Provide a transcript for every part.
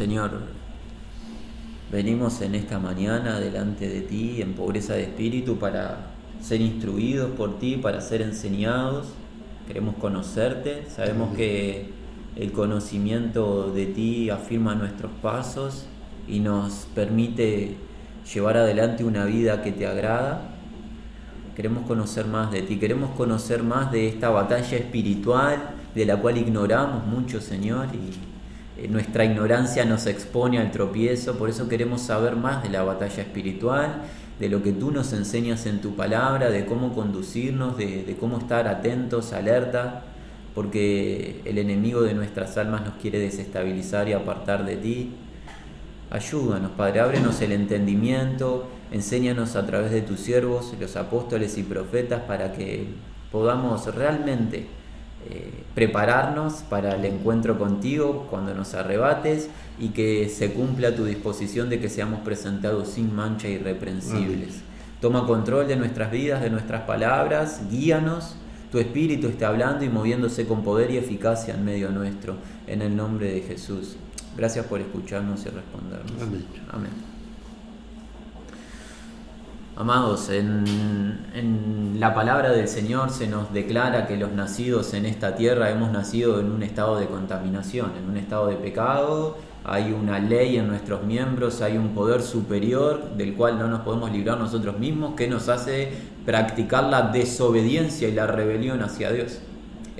Señor, venimos en esta mañana delante de ti en pobreza de espíritu para ser instruidos por ti, para ser enseñados. Queremos conocerte, sabemos que el conocimiento de ti afirma nuestros pasos y nos permite llevar adelante una vida que te agrada. Queremos conocer más de ti, queremos conocer más de esta batalla espiritual de la cual ignoramos mucho, Señor, y nuestra ignorancia nos expone al tropiezo, por eso queremos saber más de la batalla espiritual, de lo que tú nos enseñas en tu palabra, de cómo conducirnos, de, cómo estar atentos, alerta, porque el enemigo de nuestras almas nos quiere desestabilizar y apartar de ti. Ayúdanos, Padre, ábrenos el entendimiento, enséñanos a través de tus siervos, los apóstoles y profetas, para que podamos realmente eh, prepararnos para el encuentro contigo cuando nos arrebates y que se cumpla tu disposición de que seamos presentados sin mancha irreprensibles. Toma control de nuestras vidas, de nuestras palabras, guíanos, tu espíritu está hablando y moviéndose con poder y eficacia en medio nuestro, en el nombre de Jesús. Gracias por escucharnos y respondernos. Amén. Amados, en, la palabra del Señor se nos declara que los nacidos en esta tierra hemos nacido en un estado de contaminación, en un estado de pecado, hay una ley en nuestros miembros, hay un poder superior del cual no nos podemos librar nosotros mismos que nos hace practicar la desobediencia y la rebelión hacia Dios.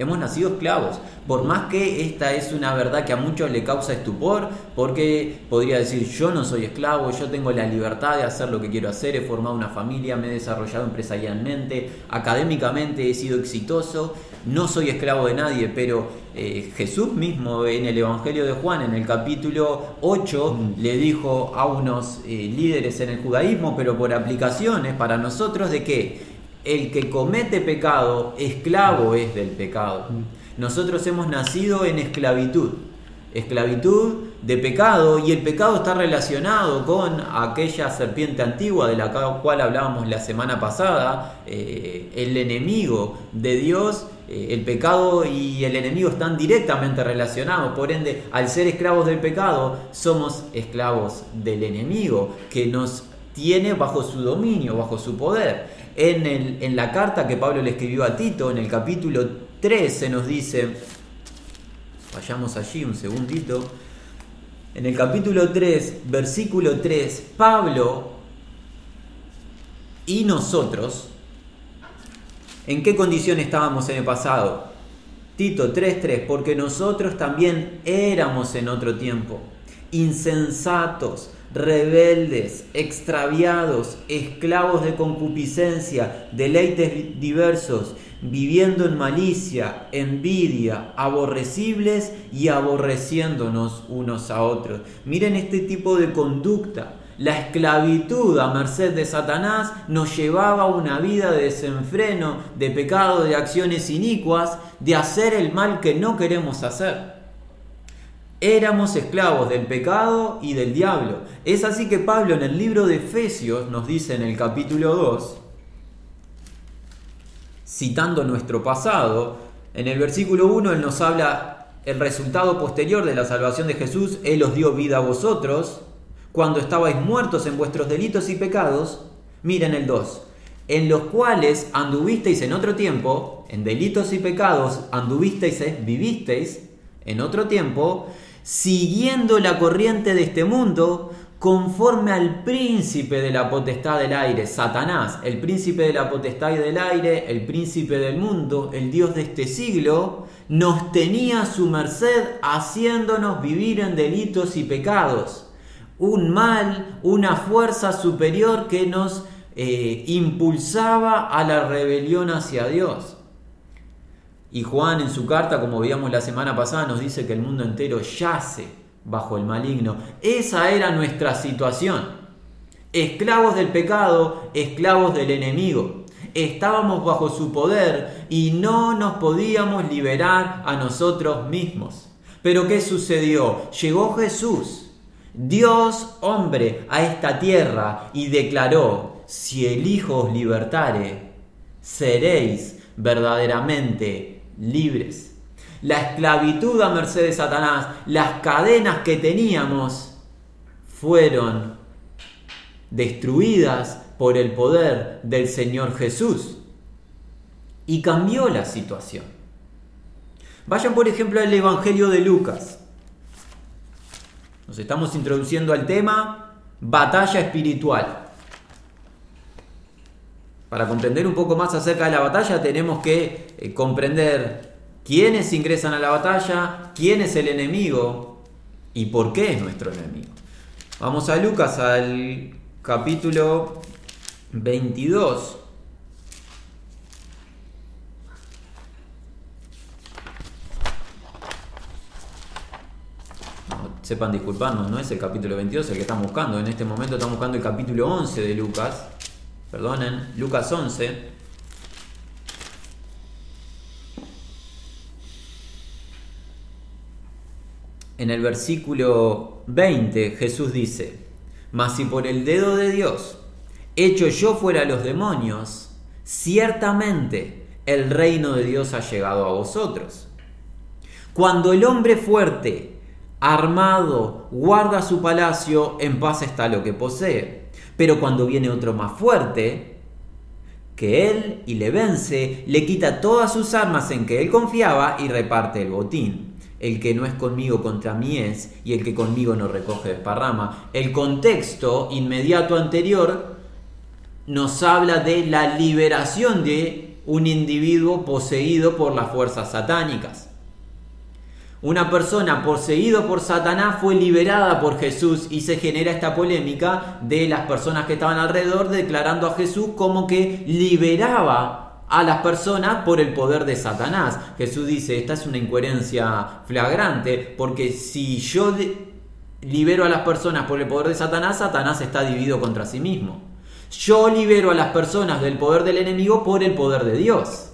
Hemos nacido esclavos. Por más que esta es una verdad que a muchos le causa estupor, porque podría decir, yo no soy esclavo, yo tengo la libertad de hacer lo que quiero hacer, he formado una familia, me he desarrollado empresarialmente, académicamente he sido exitoso, no soy esclavo de nadie, pero eh, Jesús mismo en el Evangelio de Juan, en el capítulo 8, mm. le dijo a unos eh, líderes en el judaísmo, pero por aplicaciones para nosotros, de que el que comete pecado, esclavo es del pecado. Nosotros hemos nacido en esclavitud, esclavitud de pecado y el pecado está relacionado con aquella serpiente antigua de la cual hablábamos la semana pasada, eh, el enemigo de Dios, eh, el pecado y el enemigo están directamente relacionados, por ende al ser esclavos del pecado somos esclavos del enemigo que nos tiene bajo su dominio, bajo su poder. En, el, en la carta que Pablo le escribió a Tito, en el capítulo 3, se nos dice, vayamos allí un segundito, en el capítulo 3, versículo 3, Pablo y nosotros, ¿en qué condición estábamos en el pasado? Tito 3.3, porque nosotros también éramos en otro tiempo, insensatos, rebeldes, extraviados, esclavos de concupiscencia, deleites diversos, viviendo en malicia, envidia, aborrecibles y aborreciéndonos unos a otros. Miren este tipo de conducta. La esclavitud a merced de Satanás nos llevaba a una vida de desenfreno, de pecado, de acciones inicuas, de hacer el mal que no queremos hacer. Éramos esclavos del pecado y del diablo. Es así que Pablo en el libro de Efesios nos dice en el capítulo 2, citando nuestro pasado, en el versículo 1 él nos habla el resultado posterior de la salvación de Jesús, Él os dio vida a vosotros, cuando estabais muertos en vuestros delitos y pecados, miren el 2, en los cuales anduvisteis en otro tiempo, en delitos y pecados anduvisteis, vivisteis en otro tiempo, siguiendo la corriente de este mundo, conforme al príncipe de la potestad del aire, Satanás, el príncipe de la potestad del aire, el príncipe del mundo, el Dios de este siglo, nos tenía a su merced haciéndonos vivir en delitos y pecados. Un mal, una fuerza superior que nos eh, impulsaba a la rebelión hacia Dios. Y Juan en su carta, como veíamos la semana pasada, nos dice que el mundo entero yace bajo el maligno. Esa era nuestra situación. Esclavos del pecado, esclavos del enemigo. Estábamos bajo su poder y no nos podíamos liberar a nosotros mismos. Pero ¿qué sucedió? Llegó Jesús, Dios hombre, a esta tierra y declaró, si el Hijo os libertare, seréis verdaderamente libres. La esclavitud a merced de Satanás, las cadenas que teníamos fueron destruidas por el poder del Señor Jesús. Y cambió la situación. Vayan por ejemplo al Evangelio de Lucas. Nos estamos introduciendo al tema batalla espiritual. Para comprender un poco más acerca de la batalla tenemos que eh, comprender quiénes ingresan a la batalla, quién es el enemigo y por qué es nuestro enemigo. Vamos a Lucas al capítulo 22. sepan disculparnos, no es el capítulo 22 el que estamos buscando. En este momento estamos buscando el capítulo 11 de Lucas. Perdonen, Lucas 11. En el versículo 20 Jesús dice, mas si por el dedo de Dios hecho yo fuera los demonios, ciertamente el reino de Dios ha llegado a vosotros. Cuando el hombre fuerte, armado, guarda su palacio, en paz está lo que posee. Pero cuando viene otro más fuerte que él y le vence, le quita todas sus armas en que él confiaba y reparte el botín. El que no es conmigo contra mí es, y el que conmigo no recoge desparrama. El contexto inmediato anterior nos habla de la liberación de un individuo poseído por las fuerzas satánicas. Una persona poseída por Satanás fue liberada por Jesús y se genera esta polémica de las personas que estaban alrededor declarando a Jesús como que liberaba a las personas por el poder de Satanás. Jesús dice, esta es una incoherencia flagrante porque si yo libero a las personas por el poder de Satanás, Satanás está dividido contra sí mismo. Yo libero a las personas del poder del enemigo por el poder de Dios.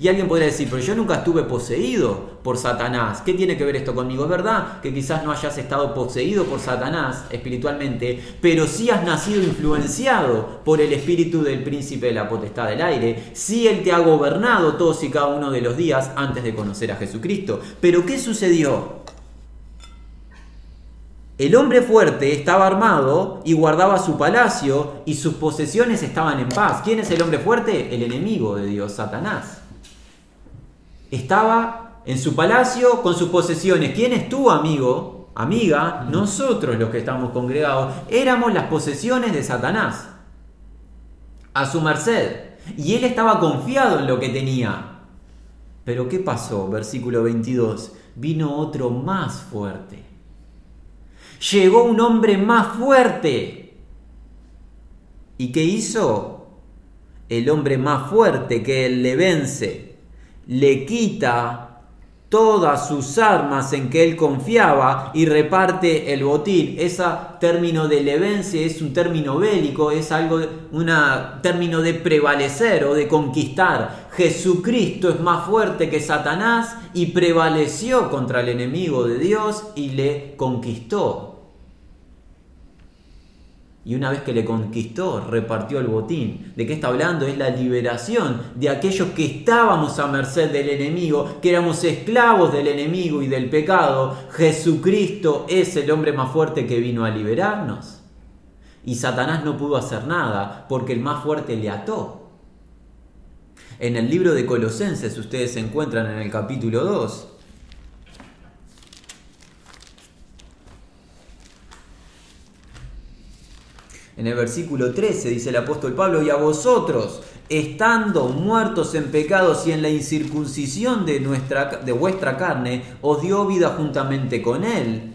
Y alguien podría decir, pero yo nunca estuve poseído por Satanás. ¿Qué tiene que ver esto conmigo? Es verdad que quizás no hayas estado poseído por Satanás espiritualmente, pero sí has nacido influenciado por el espíritu del príncipe de la potestad del aire. Sí él te ha gobernado todos y cada uno de los días antes de conocer a Jesucristo. Pero ¿qué sucedió? El hombre fuerte estaba armado y guardaba su palacio y sus posesiones estaban en paz. ¿Quién es el hombre fuerte? El enemigo de Dios, Satanás. Estaba en su palacio con sus posesiones. ¿Quién es tu amigo, amiga? Nosotros los que estamos congregados. Éramos las posesiones de Satanás. A su merced. Y él estaba confiado en lo que tenía. Pero ¿qué pasó? Versículo 22. Vino otro más fuerte. Llegó un hombre más fuerte. ¿Y qué hizo? El hombre más fuerte que él le vence le quita todas sus armas en que él confiaba y reparte el botín. Ese término de levense es un término bélico, es algo, un término de prevalecer o de conquistar. Jesucristo es más fuerte que Satanás y prevaleció contra el enemigo de Dios y le conquistó. Y una vez que le conquistó, repartió el botín. ¿De qué está hablando? Es la liberación de aquellos que estábamos a merced del enemigo, que éramos esclavos del enemigo y del pecado. Jesucristo es el hombre más fuerte que vino a liberarnos. Y Satanás no pudo hacer nada porque el más fuerte le ató. En el libro de Colosenses ustedes se encuentran en el capítulo 2 En el versículo 13 dice el apóstol Pablo, y a vosotros, estando muertos en pecados y en la incircuncisión de, nuestra, de vuestra carne, os dio vida juntamente con él,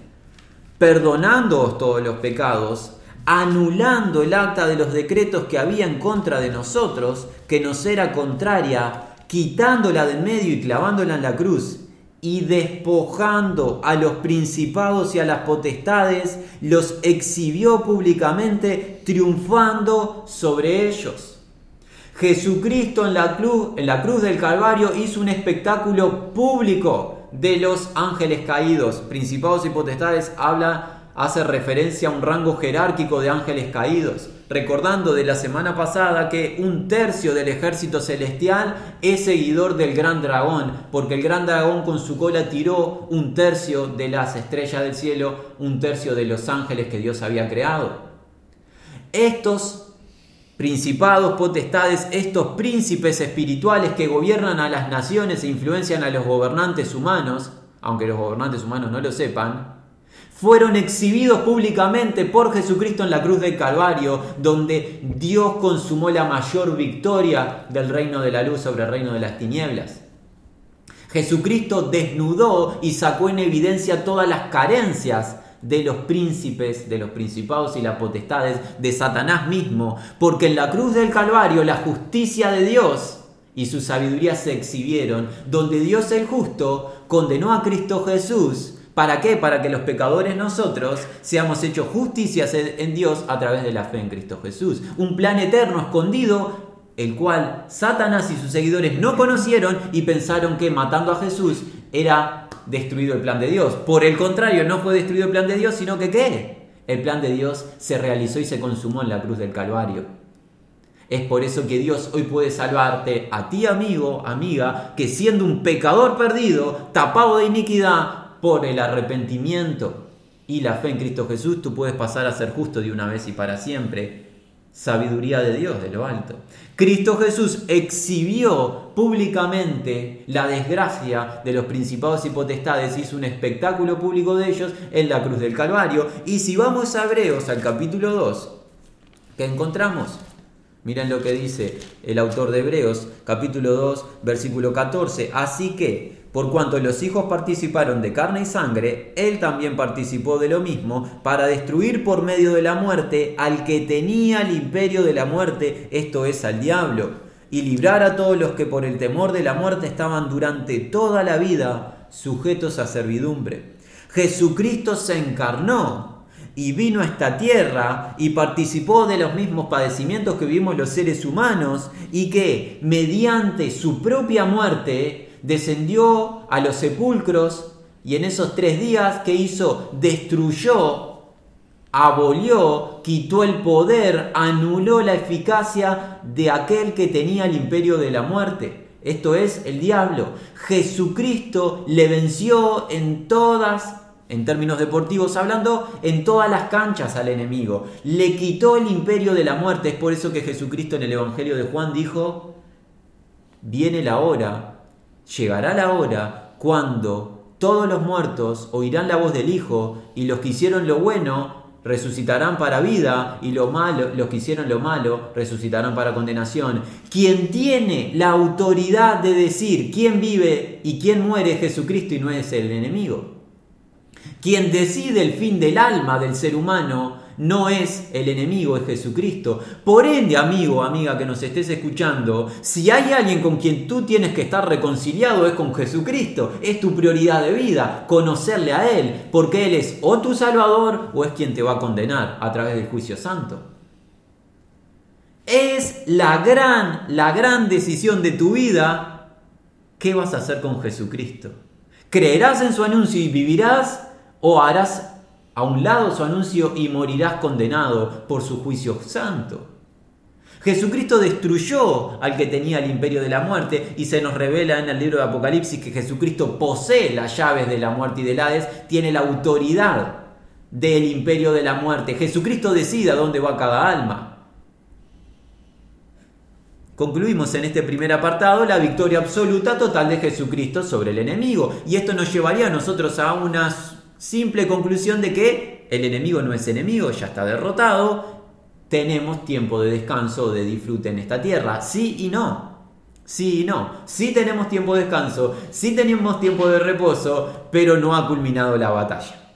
perdonándoos todos los pecados, anulando el acta de los decretos que había en contra de nosotros, que nos era contraria, quitándola de en medio y clavándola en la cruz y despojando a los principados y a las potestades, los exhibió públicamente, triunfando sobre ellos. Jesucristo en la cruz, en la cruz del Calvario hizo un espectáculo público de los ángeles caídos. Principados y potestades habla, hace referencia a un rango jerárquico de ángeles caídos. Recordando de la semana pasada que un tercio del ejército celestial es seguidor del gran dragón, porque el gran dragón con su cola tiró un tercio de las estrellas del cielo, un tercio de los ángeles que Dios había creado. Estos principados, potestades, estos príncipes espirituales que gobiernan a las naciones e influencian a los gobernantes humanos, aunque los gobernantes humanos no lo sepan, fueron exhibidos públicamente por Jesucristo en la cruz del Calvario, donde Dios consumó la mayor victoria del reino de la luz sobre el reino de las tinieblas. Jesucristo desnudó y sacó en evidencia todas las carencias de los príncipes, de los principados y las potestades, de Satanás mismo, porque en la cruz del Calvario la justicia de Dios y su sabiduría se exhibieron, donde Dios el justo condenó a Cristo Jesús. ¿Para qué? Para que los pecadores nosotros seamos hechos justicias en Dios a través de la fe en Cristo Jesús. Un plan eterno escondido, el cual Satanás y sus seguidores no conocieron y pensaron que matando a Jesús era destruido el plan de Dios. Por el contrario, no fue destruido el plan de Dios, sino que ¿qué? El plan de Dios se realizó y se consumó en la cruz del Calvario. Es por eso que Dios hoy puede salvarte a ti, amigo, amiga, que siendo un pecador perdido, tapado de iniquidad, por el arrepentimiento y la fe en Cristo Jesús, tú puedes pasar a ser justo de una vez y para siempre sabiduría de Dios de lo alto. Cristo Jesús exhibió públicamente la desgracia de los principados y potestades, hizo un espectáculo público de ellos en la cruz del Calvario. Y si vamos a Hebreos al capítulo 2, ¿qué encontramos? Miren lo que dice el autor de Hebreos, capítulo 2, versículo 14. Así que por cuanto los hijos participaron de carne y sangre, él también participó de lo mismo para destruir por medio de la muerte al que tenía el imperio de la muerte, esto es al diablo, y librar a todos los que por el temor de la muerte estaban durante toda la vida sujetos a servidumbre. Jesucristo se encarnó y vino a esta tierra y participó de los mismos padecimientos que vivimos los seres humanos y que mediante su propia muerte descendió a los sepulcros y en esos tres días que hizo, destruyó, abolió, quitó el poder, anuló la eficacia de aquel que tenía el imperio de la muerte. Esto es el diablo. Jesucristo le venció en todas, en términos deportivos hablando, en todas las canchas al enemigo. Le quitó el imperio de la muerte. Es por eso que Jesucristo en el Evangelio de Juan dijo, viene la hora llegará la hora cuando todos los muertos oirán la voz del Hijo y los que hicieron lo bueno resucitarán para vida y lo malo, los que hicieron lo malo resucitarán para condenación. Quien tiene la autoridad de decir quién vive y quién muere es Jesucristo y no es el enemigo. Quien decide el fin del alma del ser humano no es el enemigo, es Jesucristo. Por ende, amigo, amiga que nos estés escuchando, si hay alguien con quien tú tienes que estar reconciliado es con Jesucristo. Es tu prioridad de vida, conocerle a Él, porque Él es o tu Salvador o es quien te va a condenar a través del juicio santo. Es la gran, la gran decisión de tu vida. ¿Qué vas a hacer con Jesucristo? ¿Creerás en su anuncio y vivirás o harás a un lado su anuncio y morirás condenado por su juicio santo. Jesucristo destruyó al que tenía el imperio de la muerte y se nos revela en el libro de Apocalipsis que Jesucristo posee las llaves de la muerte y del Hades, tiene la autoridad del imperio de la muerte. Jesucristo decide a dónde va cada alma. Concluimos en este primer apartado la victoria absoluta total de Jesucristo sobre el enemigo. Y esto nos llevaría a nosotros a unas Simple conclusión de que el enemigo no es enemigo, ya está derrotado, tenemos tiempo de descanso, de disfrute en esta tierra. Sí y no. Sí y no. Sí tenemos tiempo de descanso, sí tenemos tiempo de reposo, pero no ha culminado la batalla.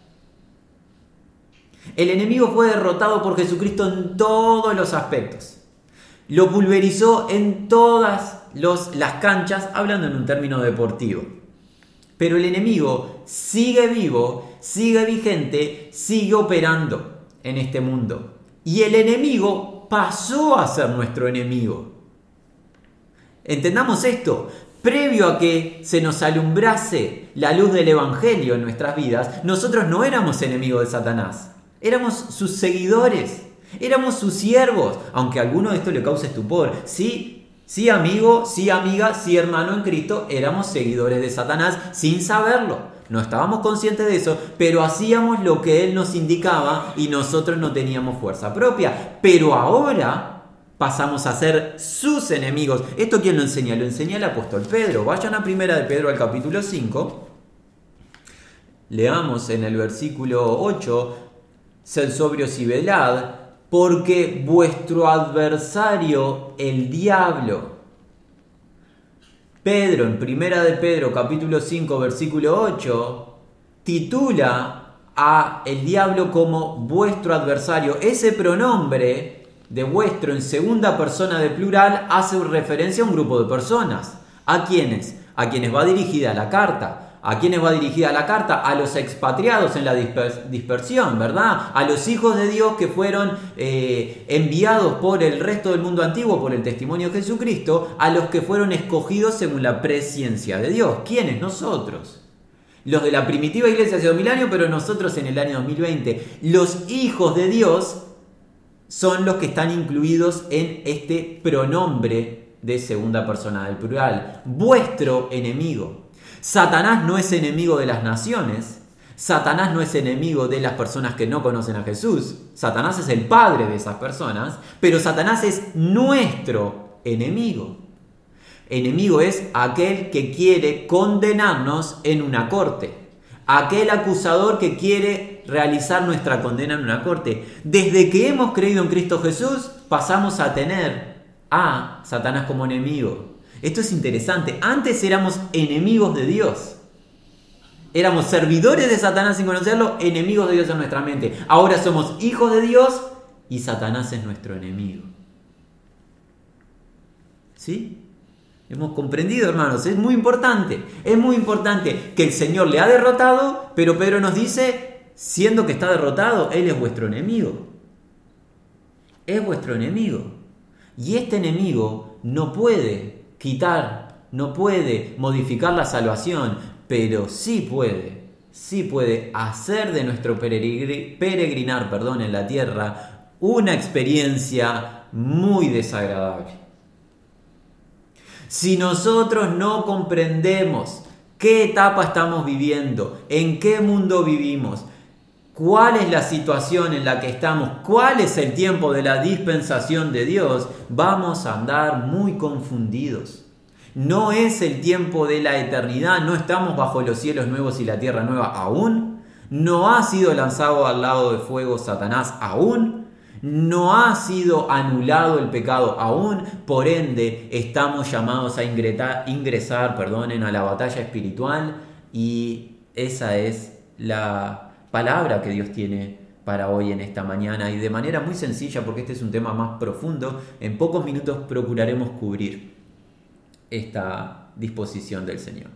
El enemigo fue derrotado por Jesucristo en todos los aspectos. Lo pulverizó en todas las canchas, hablando en un término deportivo. Pero el enemigo sigue vivo, sigue vigente, sigue operando en este mundo. Y el enemigo pasó a ser nuestro enemigo. Entendamos esto. Previo a que se nos alumbrase la luz del Evangelio en nuestras vidas, nosotros no éramos enemigos de Satanás, éramos sus seguidores. Éramos sus siervos, aunque a alguno de esto le cause estupor. Sí, sí amigo, sí amiga, sí hermano en Cristo, éramos seguidores de Satanás sin saberlo. No estábamos conscientes de eso, pero hacíamos lo que Él nos indicaba y nosotros no teníamos fuerza propia. Pero ahora pasamos a ser sus enemigos. ¿Esto quién lo enseña? Lo enseña el apóstol Pedro. Vayan a primera de Pedro al capítulo 5. Leamos en el versículo 8, sed sobrios y velad, porque vuestro adversario, el diablo, Pedro, en Primera de Pedro, capítulo 5, versículo 8, titula a el diablo como vuestro adversario. Ese pronombre de vuestro en segunda persona de plural hace referencia a un grupo de personas. ¿A quiénes? A quienes va dirigida la carta. ¿A quiénes va dirigida la carta? A los expatriados en la dispersión, ¿verdad? A los hijos de Dios que fueron eh, enviados por el resto del mundo antiguo, por el testimonio de Jesucristo, a los que fueron escogidos según la presciencia de Dios. ¿Quiénes? Nosotros. Los de la primitiva iglesia hace dos mil años, pero nosotros en el año 2020. Los hijos de Dios son los que están incluidos en este pronombre de segunda persona del plural. Vuestro enemigo. Satanás no es enemigo de las naciones. Satanás no es enemigo de las personas que no conocen a Jesús. Satanás es el padre de esas personas, pero Satanás es nuestro enemigo. Enemigo es aquel que quiere condenarnos en una corte. Aquel acusador que quiere realizar nuestra condena en una corte. Desde que hemos creído en Cristo Jesús, pasamos a tener a Satanás como enemigo. Esto es interesante. Antes éramos enemigos de Dios. Éramos servidores de Satanás sin conocerlo, enemigos de Dios en nuestra mente. Ahora somos hijos de Dios y Satanás es nuestro enemigo. ¿Sí? Hemos comprendido, hermanos, es muy importante. Es muy importante que el Señor le ha derrotado, pero Pedro nos dice, siendo que está derrotado, Él es vuestro enemigo. Es vuestro enemigo. Y este enemigo no puede quitar, no puede modificar la salvación, pero sí puede, sí puede hacer de nuestro peregrinar perdón, en la tierra una experiencia muy desagradable. Si nosotros no comprendemos qué etapa estamos viviendo, en qué mundo vivimos, cuál es la situación en la que estamos, cuál es el tiempo de la dispensación de Dios, vamos a andar muy confundidos. No es el tiempo de la eternidad, no estamos bajo los cielos nuevos y la tierra nueva aún. No ha sido lanzado al lado de fuego Satanás aún. No ha sido anulado el pecado aún. Por ende, estamos llamados a ingresar, perdonen, a la batalla espiritual y esa es la palabra que Dios tiene para hoy en esta mañana y de manera muy sencilla porque este es un tema más profundo, en pocos minutos procuraremos cubrir esta disposición del Señor.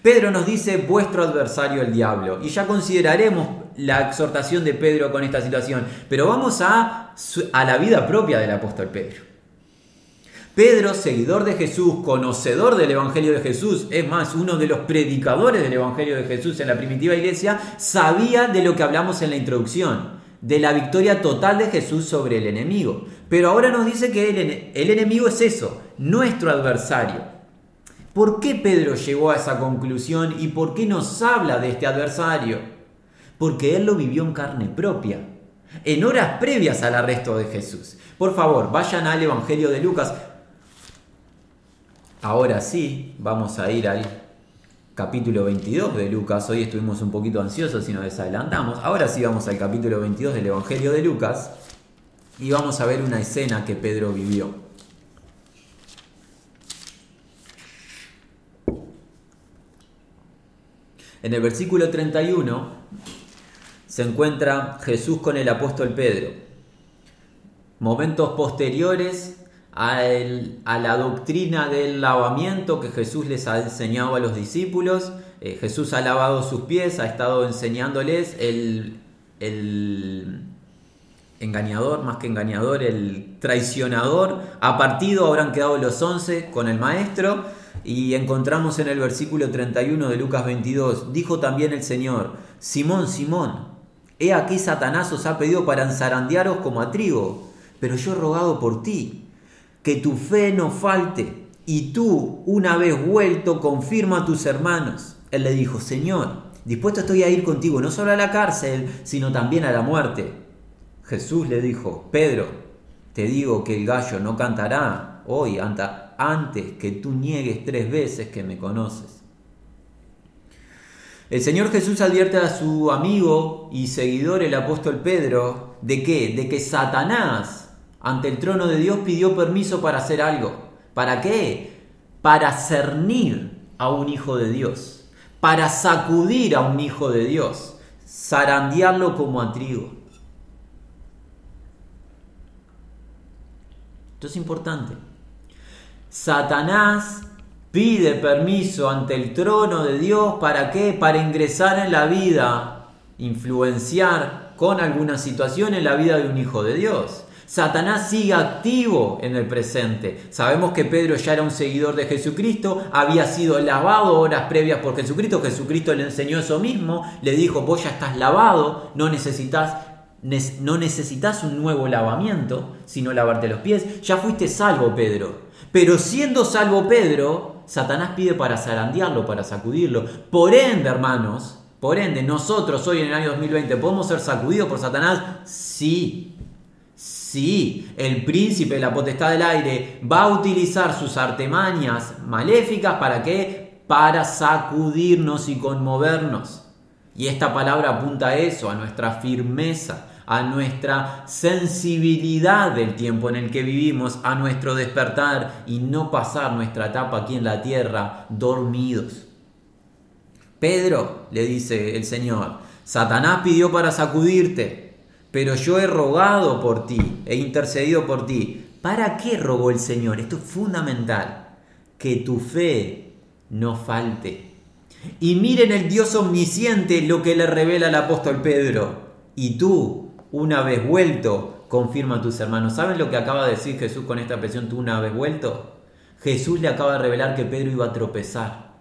Pedro nos dice vuestro adversario el diablo y ya consideraremos la exhortación de Pedro con esta situación, pero vamos a, a la vida propia del apóstol Pedro. Pedro, seguidor de Jesús, conocedor del Evangelio de Jesús, es más, uno de los predicadores del Evangelio de Jesús en la primitiva iglesia, sabía de lo que hablamos en la introducción, de la victoria total de Jesús sobre el enemigo. Pero ahora nos dice que el, enemigo es eso, nuestro adversario. ¿Por qué Pedro llegó a esa conclusión y por qué nos habla de este adversario? Porque él lo vivió en carne propia, en horas previas al arresto de Jesús. Por favor, vayan al Evangelio de Lucas. Ahora sí, vamos a ir al capítulo 22 de Lucas. Hoy estuvimos un poquito ansiosos y nos desadelantamos. Ahora sí vamos al capítulo 22 del Evangelio de Lucas y vamos a ver una escena que Pedro vivió. En el versículo 31 se encuentra Jesús con el apóstol Pedro. Momentos posteriores a la doctrina del lavamiento que Jesús les ha enseñado a los discípulos. Eh, Jesús ha lavado sus pies, ha estado enseñándoles el, el engañador, más que engañador, el traicionador. Ha partido, habrán quedado los once con el maestro. Y encontramos en el versículo 31 de Lucas 22, dijo también el Señor, Simón, Simón, He aquí Satanás os ha pedido para enzarandearos como a trigo, pero yo he rogado por ti, que tu fe no falte, y tú, una vez vuelto, confirma a tus hermanos. Él le dijo, Señor, dispuesto estoy a ir contigo no solo a la cárcel, sino también a la muerte. Jesús le dijo, Pedro, te digo que el gallo no cantará hoy antes que tú niegues tres veces que me conoces. El Señor Jesús advierte a su amigo y seguidor, el apóstol Pedro, de qué? De que Satanás ante el trono de Dios pidió permiso para hacer algo. ¿Para qué? Para cernir a un hijo de Dios, para sacudir a un hijo de Dios, zarandearlo como a trigo. Esto es importante. Satanás pide permiso ante el trono de Dios para qué? Para ingresar en la vida, influenciar con alguna situación en la vida de un hijo de Dios. Satanás sigue activo en el presente. Sabemos que Pedro ya era un seguidor de Jesucristo, había sido lavado horas previas por Jesucristo. Jesucristo le enseñó eso mismo, le dijo, vos ya estás lavado, no necesitas, no necesitas un nuevo lavamiento, sino lavarte los pies. Ya fuiste salvo, Pedro. Pero siendo salvo Pedro, Satanás pide para zarandearlo, para sacudirlo. Por ende, hermanos, por ende, nosotros hoy en el año 2020 podemos ser sacudidos por Satanás. Sí, Sí, el príncipe de la potestad del aire va a utilizar sus artemañas maléficas para qué? Para sacudirnos y conmovernos. Y esta palabra apunta a eso, a nuestra firmeza, a nuestra sensibilidad del tiempo en el que vivimos, a nuestro despertar y no pasar nuestra etapa aquí en la tierra dormidos. Pedro, le dice el Señor, Satanás pidió para sacudirte, pero yo he rogado por ti, he intercedido por ti. ¿Para qué rogó el Señor? Esto es fundamental, que tu fe no falte. Y miren el Dios omnisciente lo que le revela el apóstol Pedro. Y tú, una vez vuelto, confirma a tus hermanos. ¿Saben lo que acaba de decir Jesús con esta expresión, tú una vez vuelto? Jesús le acaba de revelar que Pedro iba a tropezar.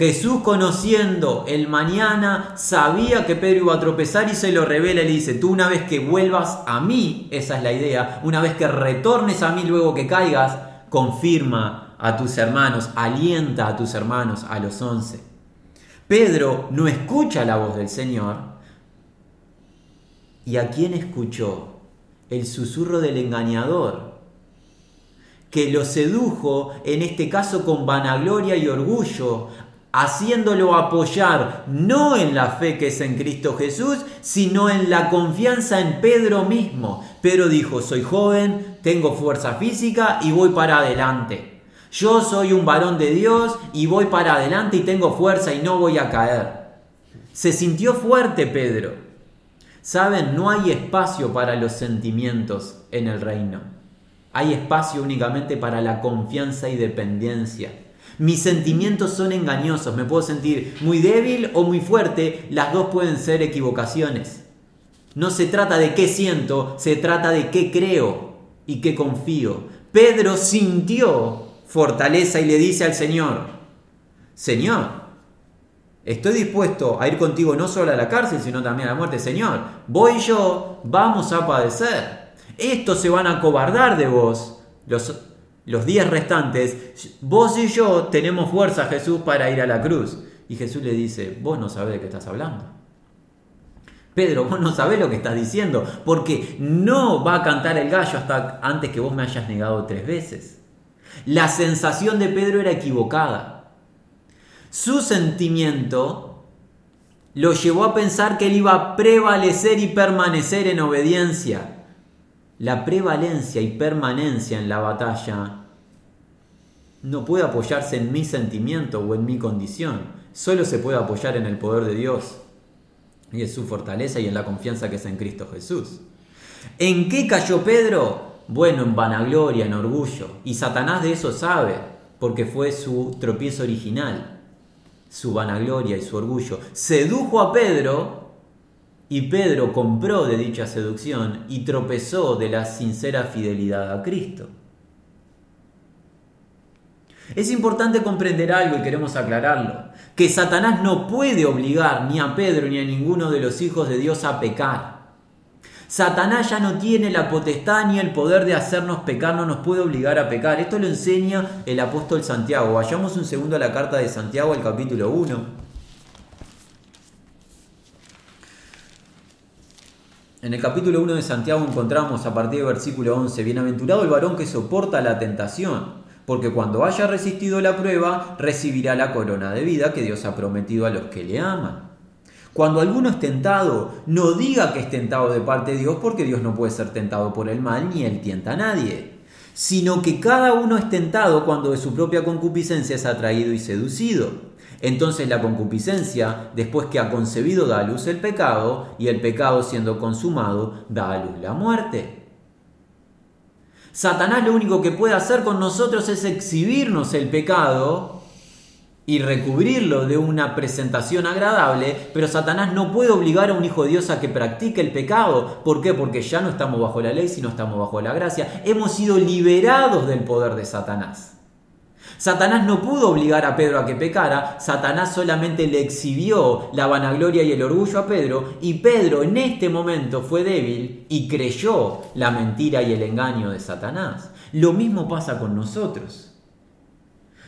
Jesús conociendo el mañana sabía que Pedro iba a tropezar y se lo revela y le dice, tú una vez que vuelvas a mí, esa es la idea, una vez que retornes a mí luego que caigas, confirma a tus hermanos, alienta a tus hermanos, a los once. Pedro no escucha la voz del Señor, ¿Y a quién escuchó? El susurro del engañador, que lo sedujo, en este caso con vanagloria y orgullo, haciéndolo apoyar no en la fe que es en Cristo Jesús, sino en la confianza en Pedro mismo. Pedro dijo, soy joven, tengo fuerza física y voy para adelante. Yo soy un varón de Dios y voy para adelante y tengo fuerza y no voy a caer. Se sintió fuerte Pedro. Saben, no hay espacio para los sentimientos en el reino. Hay espacio únicamente para la confianza y dependencia. Mis sentimientos son engañosos, me puedo sentir muy débil o muy fuerte, las dos pueden ser equivocaciones. No se trata de qué siento, se trata de qué creo y qué confío. Pedro sintió fortaleza y le dice al Señor, Señor, Estoy dispuesto a ir contigo no solo a la cárcel, sino también a la muerte. Señor, voy yo, vamos a padecer. Estos se van a cobardar de vos. Los, los días restantes, vos y yo tenemos fuerza, Jesús, para ir a la cruz. Y Jesús le dice, vos no sabés de qué estás hablando. Pedro, vos no sabés lo que estás diciendo, porque no va a cantar el gallo hasta antes que vos me hayas negado tres veces. La sensación de Pedro era equivocada. Su sentimiento lo llevó a pensar que él iba a prevalecer y permanecer en obediencia. La prevalencia y permanencia en la batalla no puede apoyarse en mi sentimiento o en mi condición, solo se puede apoyar en el poder de Dios y en su fortaleza y en la confianza que es en Cristo Jesús. ¿En qué cayó Pedro? Bueno, en vanagloria, en orgullo. Y Satanás de eso sabe, porque fue su tropiezo original su vanagloria y su orgullo, sedujo a Pedro y Pedro compró de dicha seducción y tropezó de la sincera fidelidad a Cristo. Es importante comprender algo y queremos aclararlo, que Satanás no puede obligar ni a Pedro ni a ninguno de los hijos de Dios a pecar. Satanás ya no tiene la potestad ni el poder de hacernos pecar, no nos puede obligar a pecar. Esto lo enseña el apóstol Santiago. Vayamos un segundo a la carta de Santiago, el capítulo 1. En el capítulo 1 de Santiago encontramos a partir del versículo 11, Bienaventurado el varón que soporta la tentación, porque cuando haya resistido la prueba, recibirá la corona de vida que Dios ha prometido a los que le aman. Cuando alguno es tentado, no diga que es tentado de parte de Dios, porque Dios no puede ser tentado por el mal, ni él tienta a nadie, sino que cada uno es tentado cuando de su propia concupiscencia es atraído y seducido. Entonces la concupiscencia, después que ha concebido, da a luz el pecado, y el pecado siendo consumado, da a luz la muerte. Satanás lo único que puede hacer con nosotros es exhibirnos el pecado y recubrirlo de una presentación agradable, pero Satanás no puede obligar a un hijo de Dios a que practique el pecado. ¿Por qué? Porque ya no estamos bajo la ley, sino estamos bajo la gracia. Hemos sido liberados del poder de Satanás. Satanás no pudo obligar a Pedro a que pecara, Satanás solamente le exhibió la vanagloria y el orgullo a Pedro, y Pedro en este momento fue débil y creyó la mentira y el engaño de Satanás. Lo mismo pasa con nosotros.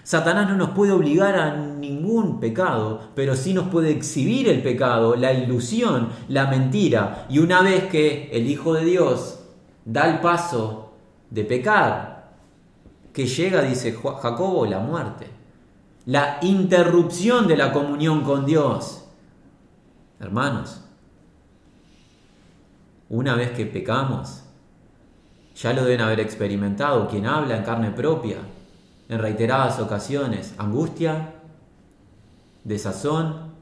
Satanás no nos puede obligar a ningún pecado, pero sí nos puede exhibir el pecado, la ilusión, la mentira. Y una vez que el Hijo de Dios da el paso de pecar, que llega, dice Jacobo, la muerte. La interrupción de la comunión con Dios. Hermanos, una vez que pecamos, ya lo deben haber experimentado quien habla en carne propia, en reiteradas ocasiones, angustia, desazón,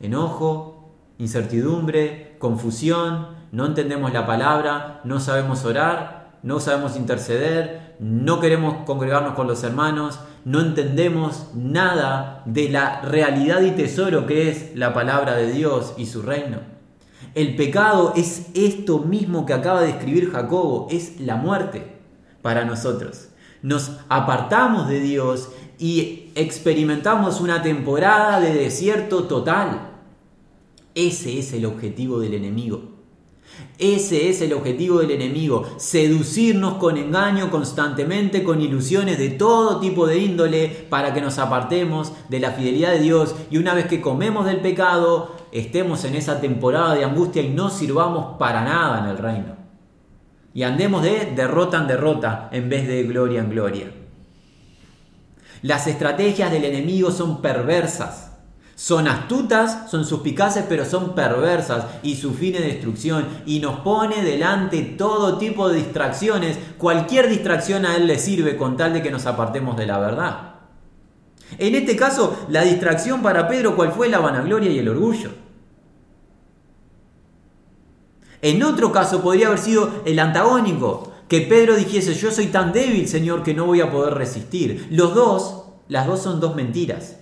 enojo, incertidumbre, confusión, no entendemos la palabra, no sabemos orar, no sabemos interceder, no queremos congregarnos con los hermanos, no entendemos nada de la realidad y tesoro que es la palabra de Dios y su reino. El pecado es esto mismo que acaba de escribir Jacobo, es la muerte para nosotros. Nos apartamos de Dios y experimentamos una temporada de desierto total. Ese es el objetivo del enemigo. Ese es el objetivo del enemigo, seducirnos con engaño constantemente, con ilusiones de todo tipo de índole, para que nos apartemos de la fidelidad de Dios y una vez que comemos del pecado, estemos en esa temporada de angustia y no sirvamos para nada en el reino. Y andemos de derrota en derrota en vez de gloria en gloria. Las estrategias del enemigo son perversas. Son astutas, son suspicaces, pero son perversas y su fin es destrucción. Y nos pone delante todo tipo de distracciones. Cualquier distracción a él le sirve con tal de que nos apartemos de la verdad. En este caso, la distracción para Pedro, ¿cuál fue? La vanagloria y el orgullo. En otro caso podría haber sido el antagónico, que Pedro dijese, yo soy tan débil, Señor, que no voy a poder resistir. Los dos, las dos son dos mentiras.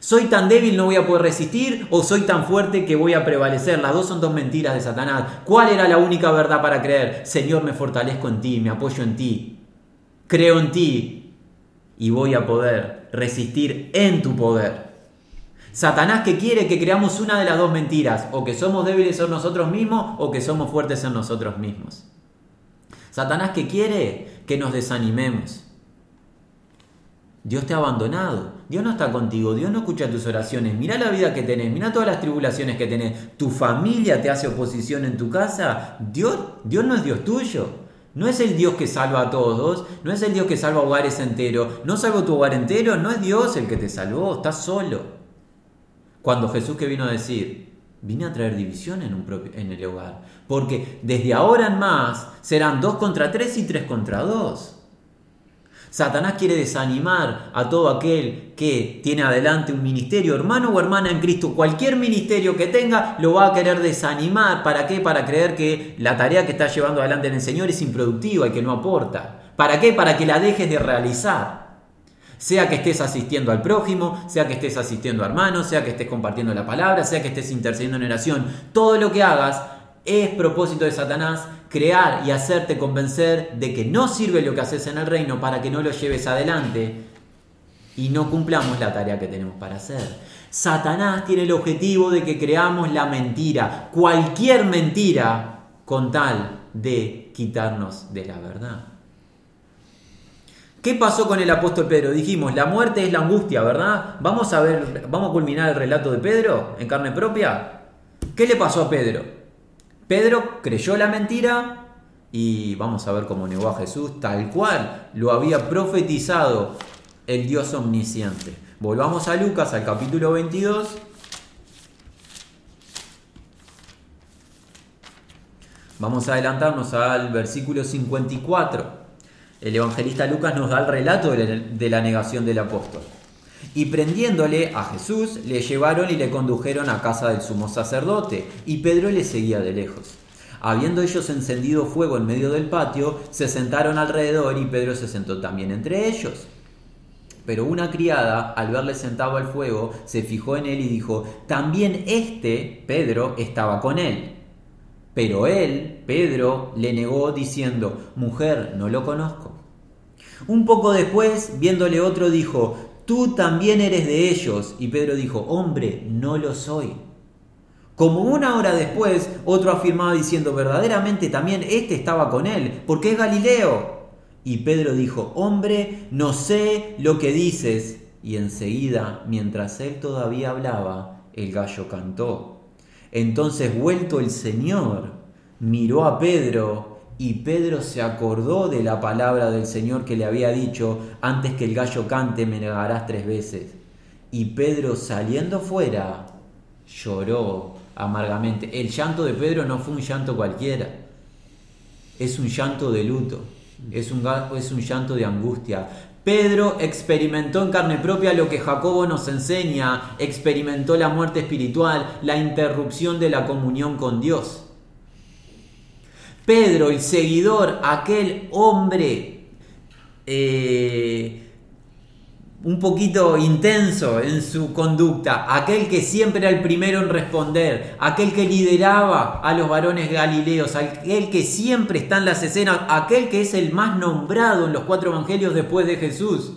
Soy tan débil, no voy a poder resistir, o soy tan fuerte que voy a prevalecer. Las dos son dos mentiras de Satanás. ¿Cuál era la única verdad para creer? Señor, me fortalezco en ti, me apoyo en ti, creo en ti y voy a poder resistir en tu poder. Satanás que quiere que creamos una de las dos mentiras, o que somos débiles en nosotros mismos o que somos fuertes en nosotros mismos. Satanás que quiere que nos desanimemos. Dios te ha abandonado. Dios no está contigo. Dios no escucha tus oraciones. Mira la vida que tenés. Mira todas las tribulaciones que tenés. Tu familia te hace oposición en tu casa. Dios, Dios no es Dios tuyo. No es el Dios que salva a todos. No es el Dios que salva hogares enteros. No salvo tu hogar entero. No es Dios el que te salvó. Estás solo. Cuando Jesús que vino a decir, vine a traer división en, un en el hogar. Porque desde ahora en más serán dos contra tres y tres contra dos. Satanás quiere desanimar a todo aquel que tiene adelante un ministerio, hermano o hermana en Cristo. Cualquier ministerio que tenga lo va a querer desanimar. ¿Para qué? Para creer que la tarea que está llevando adelante en el Señor es improductiva y que no aporta. ¿Para qué? Para que la dejes de realizar. Sea que estés asistiendo al prójimo, sea que estés asistiendo a hermanos, sea que estés compartiendo la palabra, sea que estés intercediendo en oración. Todo lo que hagas es propósito de Satanás crear y hacerte convencer de que no sirve lo que haces en el reino para que no lo lleves adelante y no cumplamos la tarea que tenemos para hacer. Satanás tiene el objetivo de que creamos la mentira, cualquier mentira, con tal de quitarnos de la verdad. ¿Qué pasó con el apóstol Pedro? Dijimos, la muerte es la angustia, ¿verdad? Vamos a ver, vamos a culminar el relato de Pedro en carne propia. ¿Qué le pasó a Pedro? Pedro creyó la mentira y vamos a ver cómo negó a Jesús tal cual lo había profetizado el Dios omnisciente. Volvamos a Lucas al capítulo 22. Vamos a adelantarnos al versículo 54. El evangelista Lucas nos da el relato de la negación del apóstol. Y prendiéndole a Jesús, le llevaron y le condujeron a casa del sumo sacerdote, y Pedro le seguía de lejos. Habiendo ellos encendido fuego en medio del patio, se sentaron alrededor y Pedro se sentó también entre ellos. Pero una criada, al verle sentado al fuego, se fijó en él y dijo, también este, Pedro, estaba con él. Pero él, Pedro, le negó diciendo, mujer, no lo conozco. Un poco después, viéndole otro, dijo, tú también eres de ellos. Y Pedro dijo, hombre, no lo soy. Como una hora después, otro afirmaba diciendo, verdaderamente también este estaba con él, porque es Galileo. Y Pedro dijo, hombre, no sé lo que dices. Y enseguida, mientras él todavía hablaba, el gallo cantó. Entonces, vuelto el Señor, miró a Pedro y Pedro se acordó de la palabra del Señor que le había dicho, antes que el gallo cante me negarás tres veces. Y Pedro saliendo fuera lloró amargamente. El llanto de Pedro no fue un llanto cualquiera, es un llanto de luto, es un, es un llanto de angustia. Pedro experimentó en carne propia lo que Jacobo nos enseña, experimentó la muerte espiritual, la interrupción de la comunión con Dios. Pedro, el seguidor, aquel hombre eh, un poquito intenso en su conducta, aquel que siempre era el primero en responder, aquel que lideraba a los varones galileos, aquel que siempre está en las escenas, aquel que es el más nombrado en los cuatro evangelios después de Jesús,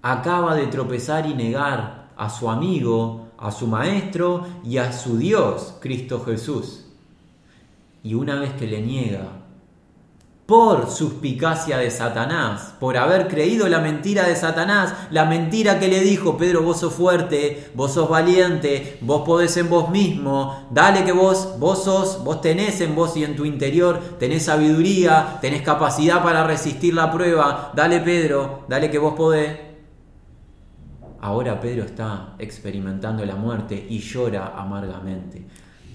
acaba de tropezar y negar a su amigo, a su maestro y a su Dios, Cristo Jesús. Y una vez que le niega, por suspicacia de Satanás, por haber creído la mentira de Satanás, la mentira que le dijo, Pedro, vos sos fuerte, vos sos valiente, vos podés en vos mismo, dale que vos, vos sos, vos tenés en vos y en tu interior, tenés sabiduría, tenés capacidad para resistir la prueba, dale Pedro, dale que vos podés. Ahora Pedro está experimentando la muerte y llora amargamente.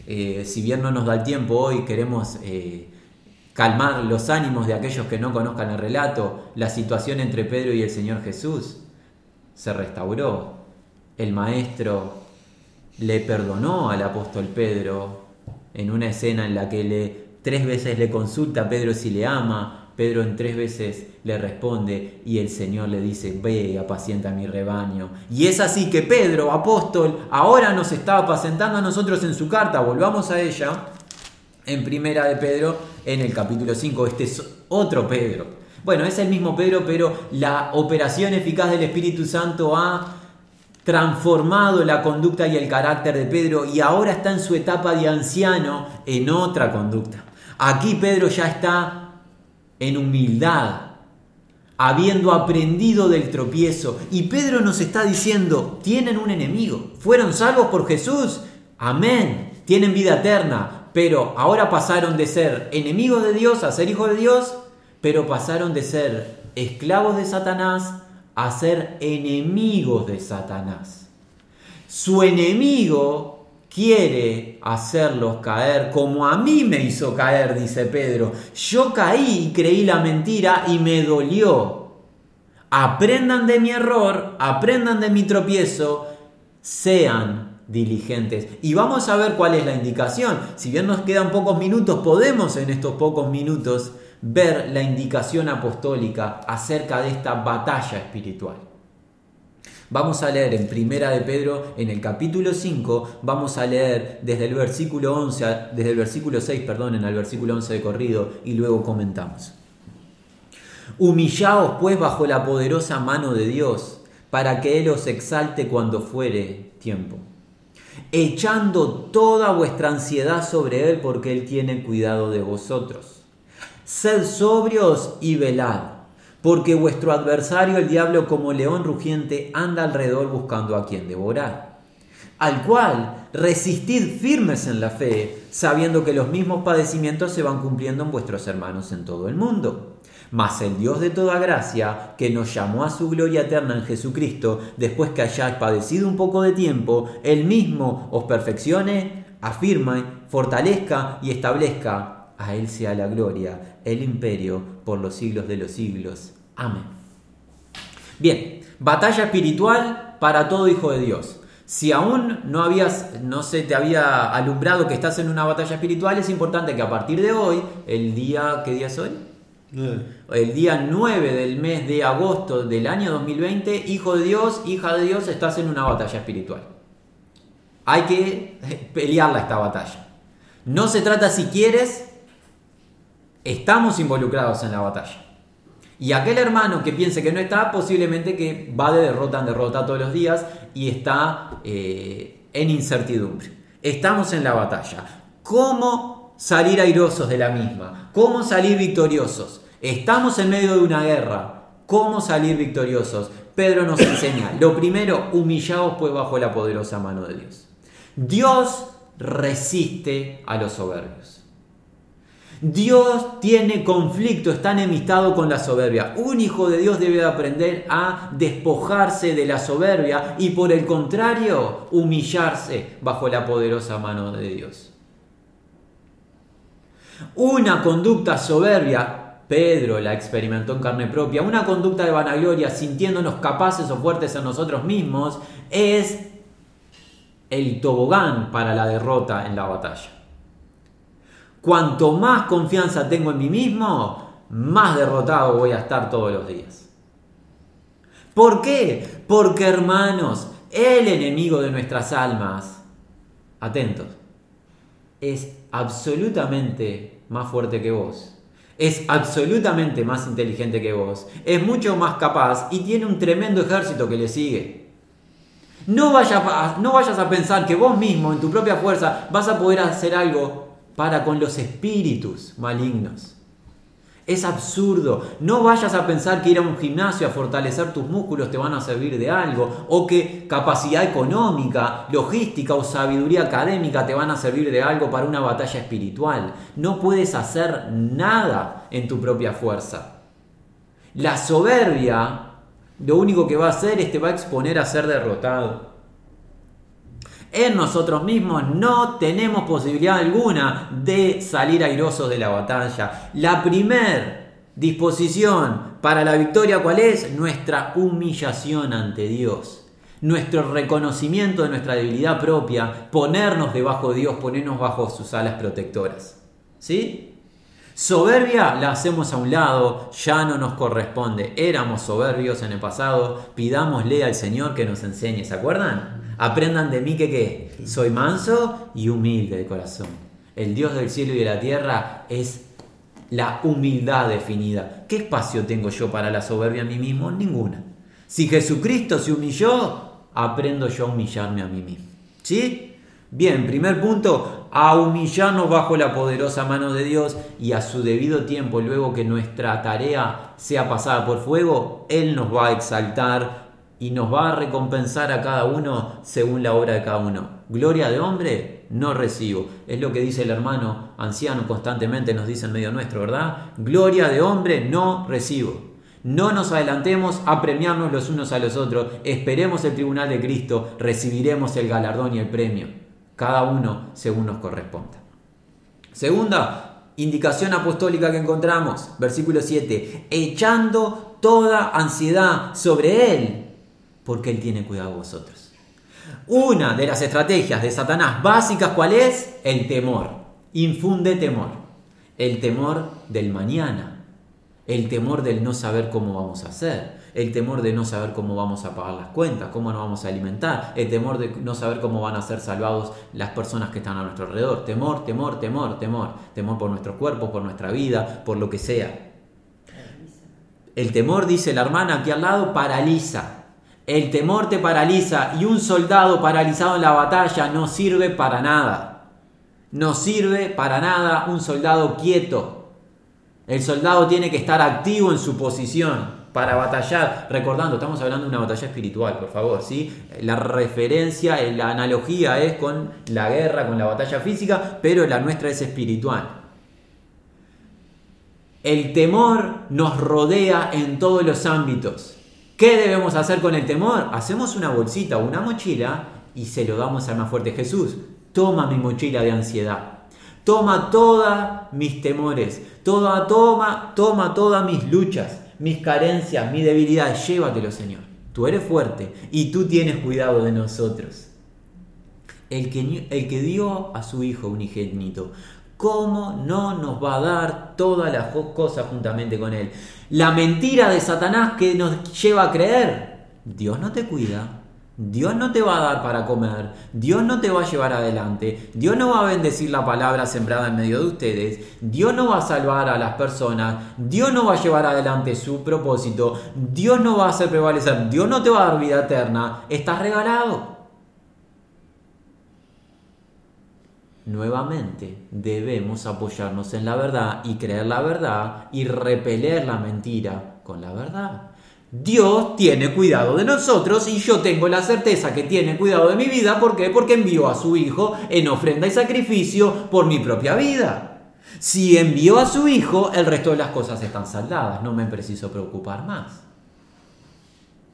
Eh, si bien no nos da el tiempo hoy, queremos... Eh, calmar los ánimos de aquellos que no conozcan el relato, la situación entre Pedro y el Señor Jesús se restauró. El maestro le perdonó al apóstol Pedro en una escena en la que tres veces le consulta a Pedro si le ama, Pedro en tres veces le responde y el Señor le dice, ve, apacienta mi rebaño. Y es así que Pedro, apóstol, ahora nos está apacentando a nosotros en su carta, volvamos a ella, en Primera de Pedro, en el capítulo 5. Este es otro Pedro. Bueno, es el mismo Pedro, pero la operación eficaz del Espíritu Santo ha transformado la conducta y el carácter de Pedro y ahora está en su etapa de anciano en otra conducta. Aquí Pedro ya está en humildad, habiendo aprendido del tropiezo. Y Pedro nos está diciendo, tienen un enemigo, fueron salvos por Jesús, amén, tienen vida eterna, pero ahora pasaron de ser enemigos de Dios a ser hijos de Dios, pero pasaron de ser esclavos de Satanás a ser enemigos de Satanás. Su enemigo quiere hacerlos caer como a mí me hizo caer, dice Pedro. Yo caí y creí la mentira y me dolió. Aprendan de mi error, aprendan de mi tropiezo, sean diligentes. Y vamos a ver cuál es la indicación. Si bien nos quedan pocos minutos, podemos en estos pocos minutos ver la indicación apostólica acerca de esta batalla espiritual. Vamos a leer en Primera de Pedro, en el capítulo 5, vamos a leer desde el versículo 11, desde el versículo 6, perdón, en el versículo 11 de corrido y luego comentamos. Humillaos pues bajo la poderosa mano de Dios, para que Él os exalte cuando fuere tiempo, echando toda vuestra ansiedad sobre Él, porque Él tiene cuidado de vosotros. Sed sobrios y velad, porque vuestro adversario, el diablo, como león rugiente, anda alrededor buscando a quien devorar. Al cual resistid firmes en la fe, sabiendo que los mismos padecimientos se van cumpliendo en vuestros hermanos en todo el mundo. Mas el Dios de toda gracia, que nos llamó a su gloria eterna en Jesucristo, después que hayáis padecido un poco de tiempo, Él mismo os perfeccione, afirme, fortalezca y establezca. A Él sea la gloria, el imperio, por los siglos de los siglos. Amén. Bien, batalla espiritual para todo hijo de Dios. Si aún no habías, no se te había alumbrado que estás en una batalla espiritual, es importante que a partir de hoy, el día, ¿qué día es hoy? El día 9 del mes de agosto del año 2020, hijo de Dios, hija de Dios, estás en una batalla espiritual. Hay que pelearla esta batalla. No se trata si quieres, estamos involucrados en la batalla. Y aquel hermano que piense que no está, posiblemente que va de derrota en derrota todos los días y está eh, en incertidumbre. Estamos en la batalla. ¿Cómo salir airosos de la misma? ¿Cómo salir victoriosos? Estamos en medio de una guerra. ¿Cómo salir victoriosos? Pedro nos enseña, lo primero, humillaos pues bajo la poderosa mano de Dios. Dios resiste a los soberbios. Dios tiene conflicto, está enemistado con la soberbia. Un hijo de Dios debe aprender a despojarse de la soberbia y por el contrario humillarse bajo la poderosa mano de Dios. Una conducta soberbia Pedro la experimentó en carne propia, una conducta de vanagloria sintiéndonos capaces o fuertes en nosotros mismos, es el tobogán para la derrota en la batalla. Cuanto más confianza tengo en mí mismo, más derrotado voy a estar todos los días. ¿Por qué? Porque hermanos, el enemigo de nuestras almas, atentos, es absolutamente más fuerte que vos es absolutamente más inteligente que vos, es mucho más capaz y tiene un tremendo ejército que le sigue. No, no vayas a pensar que vos mismo, en tu propia fuerza, vas a poder hacer algo para con los espíritus malignos. Es absurdo. No vayas a pensar que ir a un gimnasio a fortalecer tus músculos te van a servir de algo, o que capacidad económica, logística o sabiduría académica te van a servir de algo para una batalla espiritual. No puedes hacer nada en tu propia fuerza. La soberbia lo único que va a hacer es te va a exponer a ser derrotado. En nosotros mismos no tenemos posibilidad alguna de salir airosos de la batalla. La primer disposición para la victoria, ¿cuál es? Nuestra humillación ante Dios. Nuestro reconocimiento de nuestra debilidad propia, ponernos debajo de Dios, ponernos bajo sus alas protectoras. ¿Sí? Soberbia la hacemos a un lado, ya no nos corresponde. Éramos soberbios en el pasado, pidámosle al Señor que nos enseñe, ¿se acuerdan? Aprendan de mí que ¿qué? soy manso y humilde de corazón. El Dios del cielo y de la tierra es la humildad definida. ¿Qué espacio tengo yo para la soberbia a mí mismo? Ninguna. Si Jesucristo se humilló, aprendo yo a humillarme a mí mismo. ¿Sí? Bien, primer punto, a humillarnos bajo la poderosa mano de Dios y a su debido tiempo, luego que nuestra tarea sea pasada por fuego, Él nos va a exaltar y nos va a recompensar a cada uno según la obra de cada uno. Gloria de hombre no recibo. Es lo que dice el hermano anciano constantemente, nos dice en medio nuestro, ¿verdad? Gloria de hombre no recibo. No nos adelantemos a premiarnos los unos a los otros. Esperemos el tribunal de Cristo, recibiremos el galardón y el premio. Cada uno según nos corresponda. Segunda indicación apostólica que encontramos, versículo 7, echando toda ansiedad sobre Él porque Él tiene cuidado de vosotros. Una de las estrategias de Satanás básicas, ¿cuál es? El temor. Infunde temor. El temor del mañana. El temor del no saber cómo vamos a hacer. El temor de no saber cómo vamos a pagar las cuentas, cómo nos vamos a alimentar. El temor de no saber cómo van a ser salvados las personas que están a nuestro alrededor. Temor, temor, temor, temor. Temor por nuestro cuerpo, por nuestra vida, por lo que sea El temor, dice la hermana aquí al lado, paraliza. El temor te paraliza y un soldado paralizado en la batalla no sirve para nada. No sirve para nada un soldado quieto. El soldado tiene que estar activo en su posición para batallar. Recordando, estamos hablando de una batalla espiritual, por favor, ¿sí? La referencia, la analogía es con la guerra, con la batalla física, pero la nuestra es espiritual. El temor nos rodea en todos los ámbitos. ¿Qué debemos hacer con el temor? Hacemos una bolsita o una mochila y se lo damos al más fuerte Jesús. Toma mi mochila de ansiedad. Toma todos mis temores. Toda, toma, toma todas mis luchas, mis carencias, mi debilidad. Llévatelo, Señor. Tú eres fuerte y tú tienes cuidado de nosotros. El que, el que dio a su Hijo unigénito ¿Cómo no nos va a dar todas las cosas juntamente con Él? La mentira de Satanás que nos lleva a creer, Dios no te cuida, Dios no te va a dar para comer, Dios no te va a llevar adelante, Dios no va a bendecir la palabra sembrada en medio de ustedes, Dios no va a salvar a las personas, Dios no va a llevar adelante su propósito, Dios no va a hacer prevalecer, Dios no te va a dar vida eterna, estás regalado. Nuevamente, debemos apoyarnos en la verdad y creer la verdad y repeler la mentira con la verdad. Dios tiene cuidado de nosotros y yo tengo la certeza que tiene cuidado de mi vida. ¿Por qué? Porque envió a su Hijo en ofrenda y sacrificio por mi propia vida. Si envió a su Hijo, el resto de las cosas están saldadas. No me preciso preocupar más.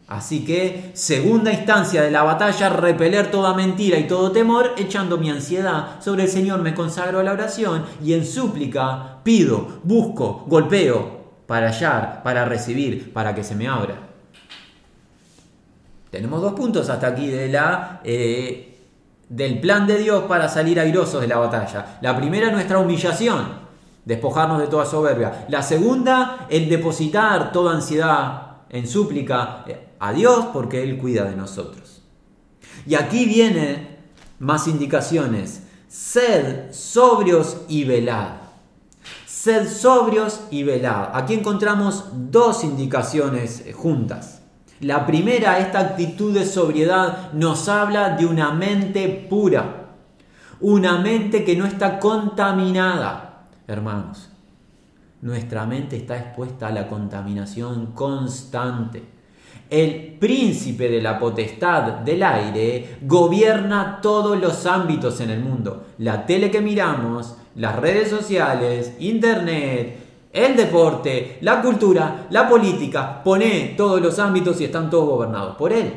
Así que, segunda instancia de la batalla, repeler toda mentira y todo temor, echando mi ansiedad sobre el Señor, me consagro a la oración y en súplica pido, busco, golpeo para hallar, para recibir, para que se me abra. Tenemos dos puntos hasta aquí eh, del plan de Dios para salir airosos de la batalla. La primera, nuestra humillación, despojarnos de toda soberbia. La segunda, el depositar toda ansiedad en súplica eh, a Dios porque Él cuida de nosotros. Y aquí vienen más indicaciones. Sed sobrios y velad. Sed sobrios y velad. Aquí encontramos dos indicaciones juntas. La primera, esta actitud de sobriedad nos habla de una mente pura. Una mente que no está contaminada. Hermanos, nuestra mente está expuesta a la contaminación constante. El príncipe de la potestad del aire gobierna todos los ámbitos en el mundo. La tele que miramos, las redes sociales, internet, el deporte, la cultura, la política, pone todos los ámbitos y están todos gobernados por él.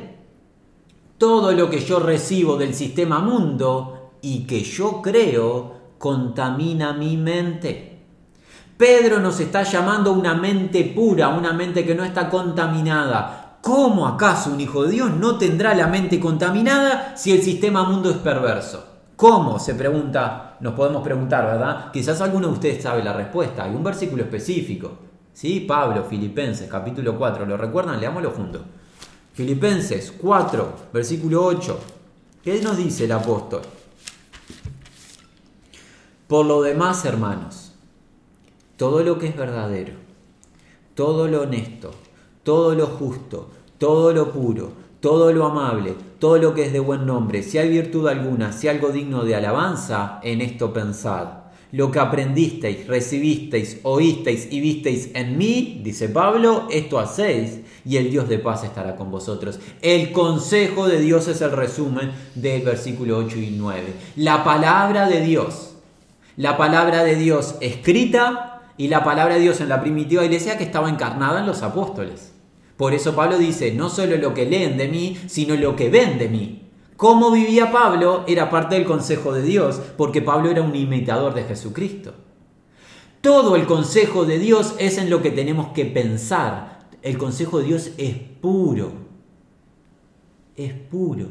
Todo lo que yo recibo del sistema mundo y que yo creo contamina mi mente. Pedro nos está llamando una mente pura, una mente que no está contaminada, ¿Cómo acaso un hijo de Dios no tendrá la mente contaminada si el sistema mundo es perverso? ¿Cómo? Se pregunta, nos podemos preguntar, ¿verdad? Quizás alguno de ustedes sabe la respuesta. Hay un versículo específico. ¿Sí? Pablo, Filipenses, capítulo 4. ¿Lo recuerdan? Leámoslo juntos. Filipenses 4, versículo 8. ¿Qué nos dice el apóstol? Por lo demás, hermanos, todo lo que es verdadero, todo lo honesto, todo lo justo, todo lo puro, todo lo amable, todo lo que es de buen nombre, si hay virtud alguna, si algo digno de alabanza, en esto pensad. Lo que aprendisteis, recibisteis, oísteis y visteis en mí, dice Pablo, esto hacéis y el Dios de paz estará con vosotros. El consejo de Dios es el resumen del versículo 8 y 9. La palabra de Dios, la palabra de Dios escrita y la palabra de Dios en la primitiva iglesia que estaba encarnada en los apóstoles. Por eso Pablo dice, no solo lo que leen de mí, sino lo que ven de mí. Cómo vivía Pablo era parte del consejo de Dios, porque Pablo era un imitador de Jesucristo. Todo el consejo de Dios es en lo que tenemos que pensar. El consejo de Dios es puro. Es puro.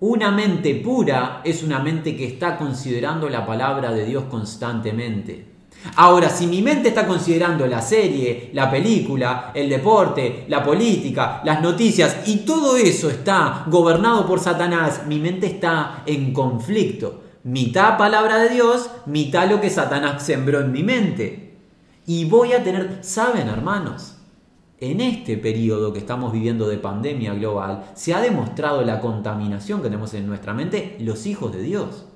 Una mente pura es una mente que está considerando la palabra de Dios constantemente. Ahora, si mi mente está considerando la serie, la película, el deporte, la política, las noticias y todo eso está gobernado por Satanás, mi mente está en conflicto. Mitad palabra de Dios, mitad lo que Satanás sembró en mi mente. Y voy a tener, saben hermanos, en este periodo que estamos viviendo de pandemia global, se ha demostrado la contaminación que tenemos en nuestra mente los hijos de Dios.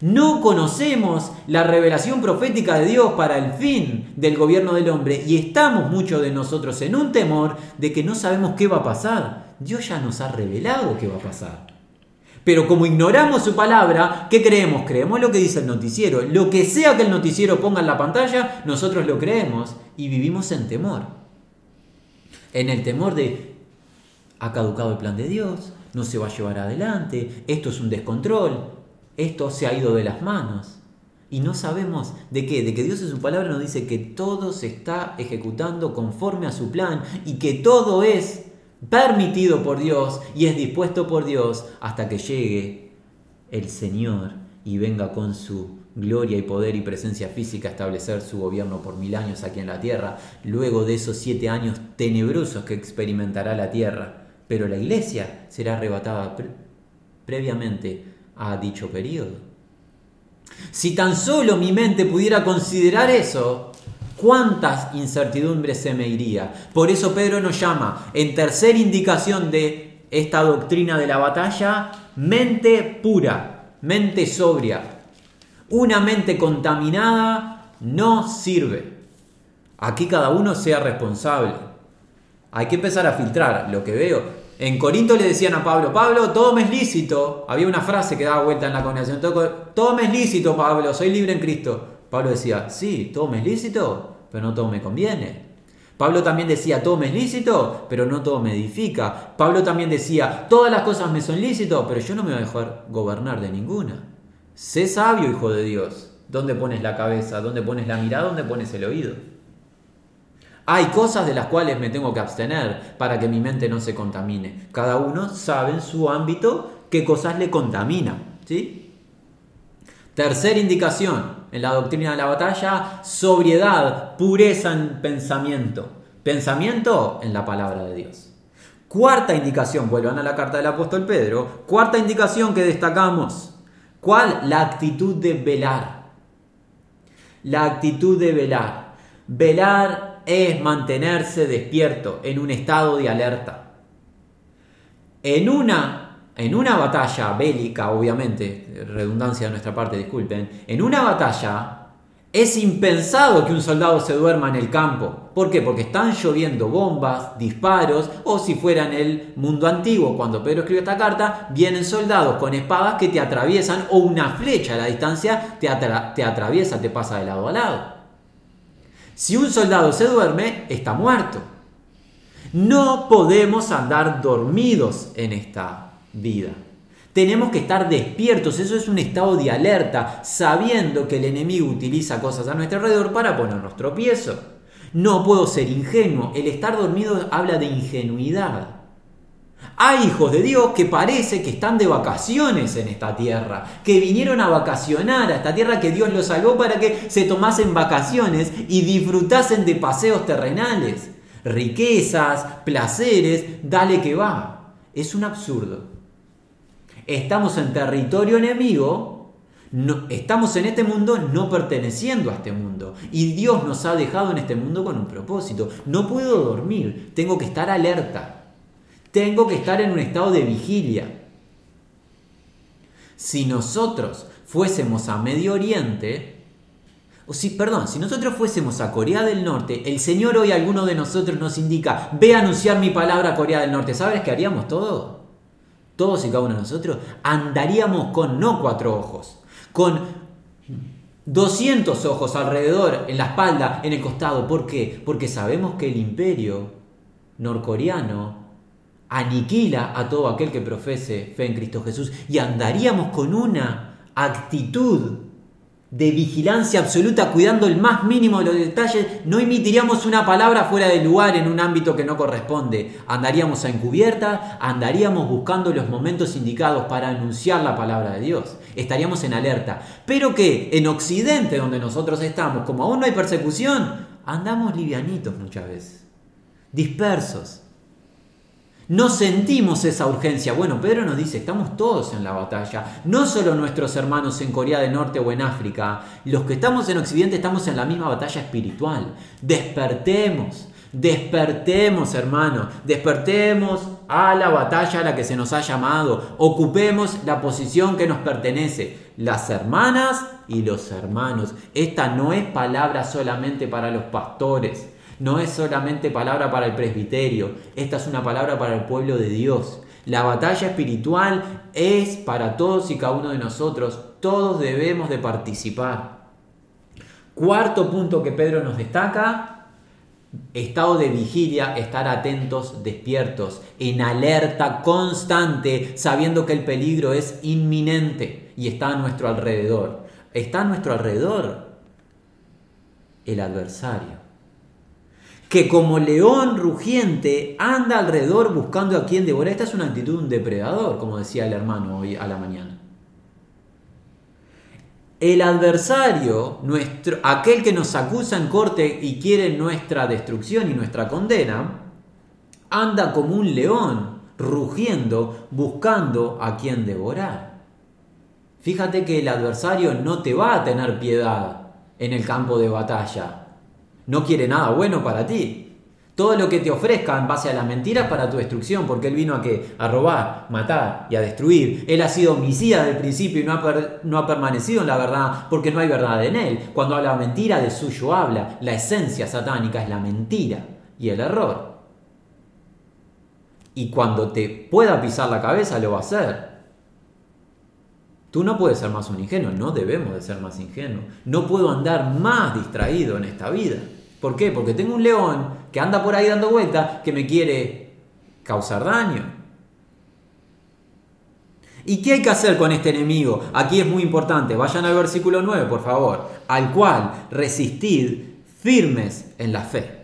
No conocemos la revelación profética de Dios para el fin del gobierno del hombre y estamos muchos de nosotros en un temor de que no sabemos qué va a pasar. Dios ya nos ha revelado qué va a pasar. Pero como ignoramos su palabra, ¿qué creemos? Creemos lo que dice el noticiero. Lo que sea que el noticiero ponga en la pantalla, nosotros lo creemos y vivimos en temor. En el temor de, ha caducado el plan de Dios, no se va a llevar adelante, esto es un descontrol, esto se ha ido de las manos. Y no sabemos de qué, de que Dios en su palabra nos dice que todo se está ejecutando conforme a su plan y que todo es permitido por Dios y es dispuesto por Dios hasta que llegue el Señor y venga con su gloria y poder y presencia física a establecer su gobierno por mil años aquí en la tierra, luego de esos siete años tenebrosos que experimentará la tierra. Pero la iglesia será arrebatada previamente a dicho periodo. Si tan solo mi mente pudiera considerar eso, cuántas incertidumbres se me iría. Por eso Pedro nos llama, en tercera indicación de esta doctrina de la batalla, mente pura, mente sobria. Una mente contaminada no sirve. Aquí cada uno sea responsable. Hay que empezar a filtrar lo que veo. En Corinto le decían a Pablo, Pablo, todo me es lícito. Había una frase que daba vuelta en la congregación, todo, me es lícito, Pablo, soy libre en Cristo. Pablo decía, sí, todo me es lícito, pero no todo me conviene. Pablo también decía, todo me es lícito, pero no todo me edifica. Pablo también decía, todas las cosas me son lícitos, pero yo no me voy a dejar gobernar de ninguna. Sé sabio, hijo de Dios. ¿Dónde pones la cabeza? ¿Dónde pones la mirada? ¿Dónde pones el oído? Hay cosas de las cuales me tengo que abstener para que mi mente no se contamine. Cada uno sabe en su ámbito qué cosas le contaminan. ¿sí? Tercera indicación en la doctrina de la batalla, sobriedad, pureza en pensamiento. Pensamiento en la palabra de Dios. Cuarta indicación, vuelvan a la carta del apóstol Pedro. Cuarta indicación que destacamos. ¿Cuál? La actitud de velar. La actitud de velar. Velar es mantenerse despierto en un estado de alerta. En una, en una batalla bélica, obviamente, redundancia de nuestra parte, disculpen, en una batalla es impensado que un soldado se duerma en el campo. ¿Por qué? Porque están lloviendo bombas, disparos, o si fuera en el mundo antiguo, cuando Pedro escribió esta carta, vienen soldados con espadas que te atraviesan, o una flecha a la distancia te, te atraviesa, te pasa de lado a lado. Si un soldado se duerme, está muerto. No podemos andar dormidos en esta vida. Tenemos que estar despiertos, eso es un estado de alerta, sabiendo que el enemigo utiliza cosas a nuestro alrededor para ponernos tropiezo. No puedo ser ingenuo, el estar dormido habla de ingenuidad. Hay hijos de Dios que parece que están de vacaciones en esta tierra, que vinieron a vacacionar a esta tierra que Dios los salvó para que se tomasen vacaciones y disfrutasen de paseos terrenales, riquezas, placeres, dale que va. Es un absurdo. Estamos en territorio enemigo, no, estamos en este mundo no perteneciendo a este mundo. Y Dios nos ha dejado en este mundo con un propósito. No puedo dormir, tengo que estar alerta. Tengo que estar en un estado de vigilia. Si nosotros fuésemos a Medio Oriente, o si, perdón, si nosotros fuésemos a Corea del Norte, el Señor hoy alguno de nosotros nos indica, ve a anunciar mi palabra a Corea del Norte. ¿Sabes qué haríamos todo? Todos y cada uno de nosotros andaríamos con no cuatro ojos, con 200 ojos alrededor, en la espalda, en el costado. ¿Por qué? Porque sabemos que el imperio norcoreano aniquila a todo aquel que profese fe en Cristo Jesús y andaríamos con una actitud de vigilancia absoluta, cuidando el más mínimo de los detalles, no emitiríamos una palabra fuera de lugar en un ámbito que no corresponde. Andaríamos a encubierta, andaríamos buscando los momentos indicados para anunciar la palabra de Dios. Estaríamos en alerta. Pero que en Occidente, donde nosotros estamos, como aún no hay persecución, andamos livianitos muchas veces, dispersos. No sentimos esa urgencia. Bueno, Pedro nos dice, estamos todos en la batalla. No solo nuestros hermanos en Corea del Norte o en África. Los que estamos en Occidente estamos en la misma batalla espiritual. Despertemos. Despertemos, hermanos, despertemos a la batalla a la que se nos ha llamado. Ocupemos la posición que nos pertenece. Las hermanas y los hermanos. Esta no es palabra solamente para los pastores. No es solamente palabra para el presbiterio. Esta es una palabra para el pueblo de Dios. La batalla espiritual es para todos y cada uno de nosotros. Todos debemos de participar. Cuarto punto que Pedro nos destaca, Estado de vigilia, estar atentos, despiertos, en alerta constante, sabiendo que el peligro es inminente y está a nuestro alrededor. Está a nuestro alrededor el adversario, que como león rugiente anda alrededor buscando a quien devorar. Esta es una actitud de un depredador, como decía el hermano hoy a la mañana. El adversario, nuestro, aquel que nos acusa en corte y quiere nuestra destrucción y nuestra condena, anda como un león, rugiendo, buscando a quien devorar. Fíjate que el adversario no te va a tener piedad en el campo de batalla. No quiere nada bueno para ti. Todo lo que te ofrezca en base a la mentira para tu destrucción, porque Él vino a qué? A robar, matar y a destruir. Él ha sido homicida del principio y no ha, no ha permanecido en la verdad porque no hay verdad en Él. Cuando habla mentira, de suyo habla. La esencia satánica es la mentira y el error. Y cuando te pueda pisar la cabeza, lo va a hacer. Tú no puedes ser más un ingenuo, no debemos de ser más ingenuos. No puedo andar más distraído en esta vida. ¿Por qué? Porque tengo un león que anda por ahí dando vueltas que me quiere causar daño. ¿Y qué hay que hacer con este enemigo? Aquí es muy importante. Vayan al versículo 9, por favor. Al cual resistid firmes en la fe.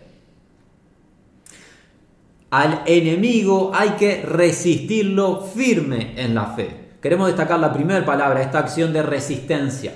Al enemigo hay que resistirlo firme en la fe. Queremos destacar la primera palabra, esta acción de resistencia.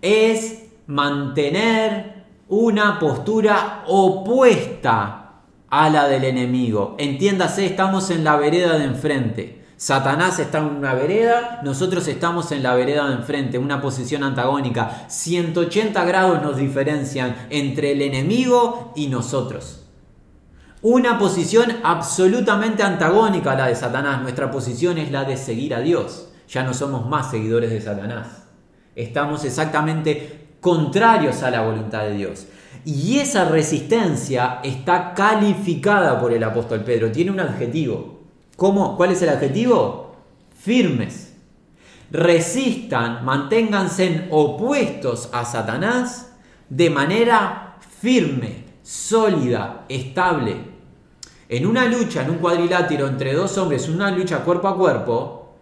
Es mantener una postura opuesta a la del enemigo. Entiéndase, estamos en la vereda de enfrente. Satanás está en una vereda, nosotros estamos en la vereda de enfrente, una posición antagónica. 180 grados nos diferencian entre el enemigo y nosotros. Una posición absolutamente antagónica a la de Satanás. Nuestra posición es la de seguir a Dios. Ya no somos más seguidores de Satanás. Estamos exactamente contrarios a la voluntad de Dios. Y esa resistencia está calificada por el apóstol Pedro, tiene un adjetivo. ¿Cómo? ¿Cuál es el adjetivo? Firmes. Resistan, manténganse opuestos a Satanás de manera firme, sólida, estable. En una lucha, en un cuadrilátero entre dos hombres, una lucha cuerpo a cuerpo,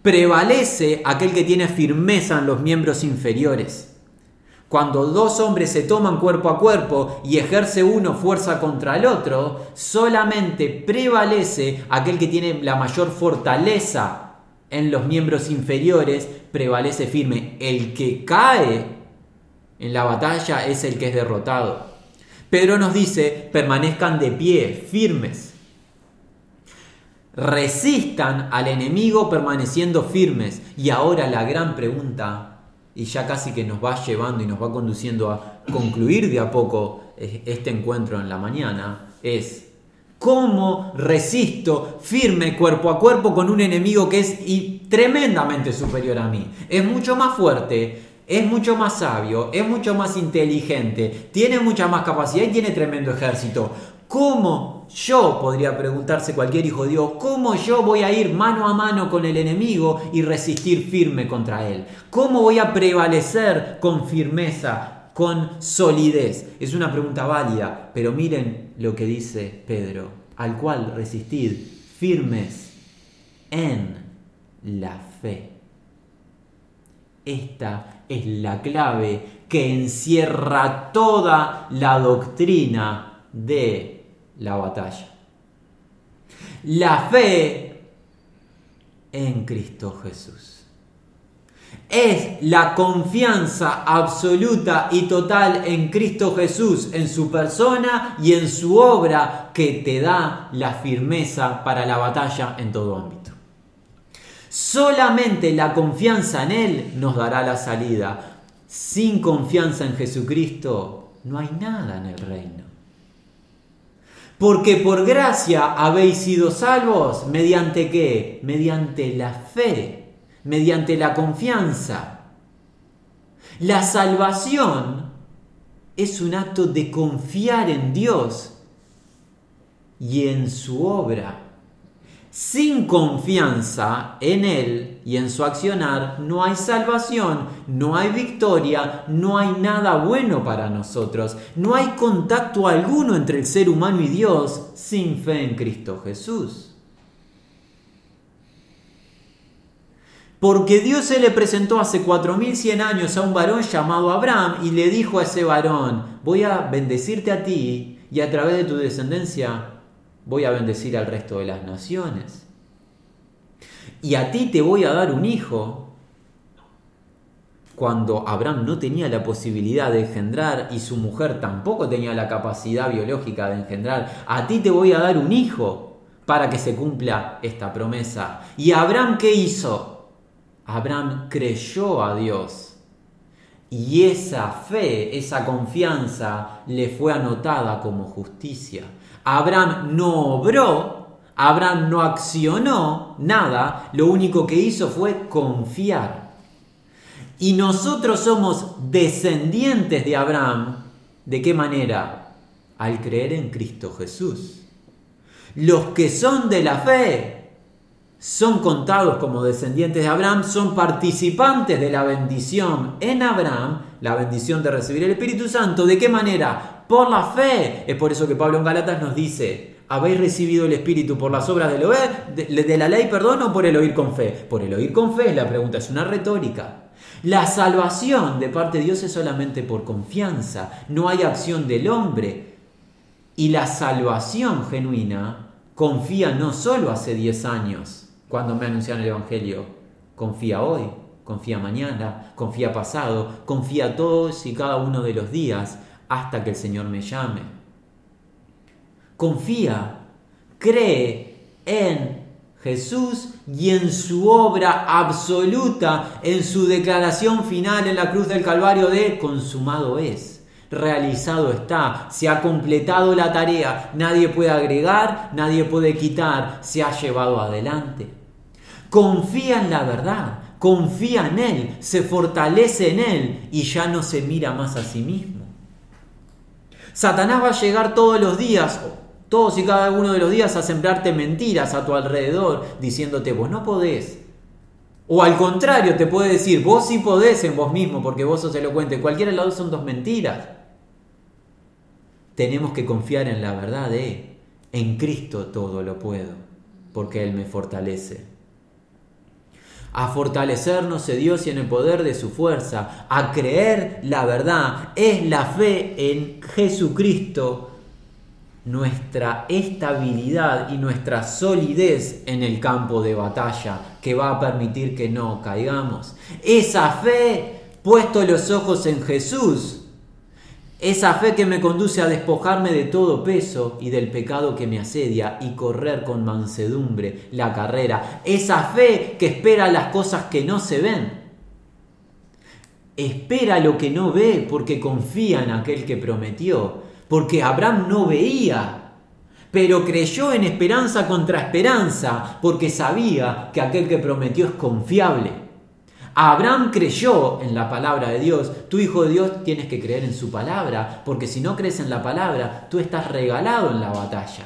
prevalece aquel que tiene firmeza en los miembros inferiores. Cuando dos hombres se toman cuerpo a cuerpo y ejerce uno fuerza contra el otro, solamente prevalece aquel que tiene la mayor fortaleza en los miembros inferiores, prevalece firme. El que cae en la batalla es el que es derrotado. Pedro nos dice, permanezcan de pie, firmes. Resistan al enemigo permaneciendo firmes. Y ahora la gran pregunta y ya casi que nos va llevando y nos va conduciendo a concluir de a poco este encuentro en la mañana, es cómo resisto firme cuerpo a cuerpo con un enemigo que es tremendamente superior a mí. Es mucho más fuerte, es mucho más sabio, es mucho más inteligente, tiene mucha más capacidad y tiene tremendo ejército. ¿Cómo yo, podría preguntarse cualquier hijo de Dios, cómo yo voy a ir mano a mano con el enemigo y resistir firme contra él? ¿Cómo voy a prevalecer con firmeza, con solidez? Es una pregunta válida, pero miren lo que dice Pedro, al cual resistid firmes en la fe. Esta es la clave que encierra toda la doctrina de la batalla. La fe en Cristo Jesús. Es la confianza absoluta y total en Cristo Jesús, en su persona y en su obra que te da la firmeza para la batalla en todo ámbito. Solamente la confianza en Él nos dará la salida. Sin confianza en Jesucristo no hay nada en el reino. Porque por gracia habéis sido salvos. ¿Mediante qué? Mediante la fe, mediante la confianza. La salvación es un acto de confiar en Dios y en su obra. Sin confianza en Él y en su accionar, no hay salvación, no hay victoria, no hay nada bueno para nosotros. No hay contacto alguno entre el ser humano y Dios sin fe en Cristo Jesús. Porque Dios se le presentó hace 4100 años a un varón llamado Abraham y le dijo a ese varón, voy a bendecirte a ti y a través de tu descendencia voy a bendecir al resto de las naciones. Y a ti te voy a dar un hijo. Cuando Abraham no tenía la posibilidad de engendrar y su mujer tampoco tenía la capacidad biológica de engendrar, a ti te voy a dar un hijo para que se cumpla esta promesa. ¿Y Abraham qué hizo? Abraham creyó a Dios. Y esa fe, esa confianza le fue anotada como justicia. Abraham no obró, Abraham no accionó nada, lo único que hizo fue confiar. Y nosotros somos descendientes de Abraham. ¿De qué manera? Al creer en Cristo Jesús. Los que son de la fe son contados como descendientes de Abraham, son participantes de la bendición en Abraham, la bendición de recibir el Espíritu Santo. ¿De qué manera? por la fe. Es por eso que Pablo en Galatas nos dice, ¿habéis recibido el Espíritu por las obras del oír, de, la ley, perdón, o por el oír con fe? Por el oír con fe es la pregunta, es una retórica. La salvación de parte de Dios es solamente por confianza, no hay acción del hombre. Y la salvación genuina confía no solo hace 10 años, cuando me anunciaron el Evangelio, confía hoy, confía mañana, confía pasado, confía todos y cada uno de los días, hasta que el Señor me llame. Confía, cree en Jesús y en su obra absoluta, en su declaración final en la cruz del Calvario de consumado es, realizado está, se ha completado la tarea, nadie puede agregar, nadie puede quitar, se ha llevado adelante. Confía en la verdad, confía en Él, se fortalece en Él y ya no se mira más a sí mismo. Satanás va a llegar todos los días, todos y cada uno de los días, a sembrarte mentiras a tu alrededor, diciéndote, vos no podés. O al contrario, te puede decir, vos sí podés en vos mismo, porque vos sos elocuente. Cualquiera de los dos son dos mentiras. Tenemos que confiar en la verdad de, en Cristo todo lo puedo, porque Él me fortalece a fortalecernos en Dios y en el poder de su fuerza, a creer la verdad, es la fe en Jesucristo nuestra estabilidad y nuestra solidez en el campo de batalla que va a permitir que no caigamos. Esa fe, puesto los ojos en Jesús, esa fe que me conduce a despojarme de todo peso y del pecado que me asedia y correr con mansedumbre la carrera. Esa fe que espera las cosas que no se ven. Espera lo que no ve porque confía en aquel que prometió. Porque Abraham no veía, pero creyó en esperanza contra esperanza porque sabía que aquel que prometió es confiable. Abraham creyó en la palabra de Dios. Tu hijo de Dios tienes que creer en su palabra, porque si no crees en la palabra, tú estás regalado en la batalla.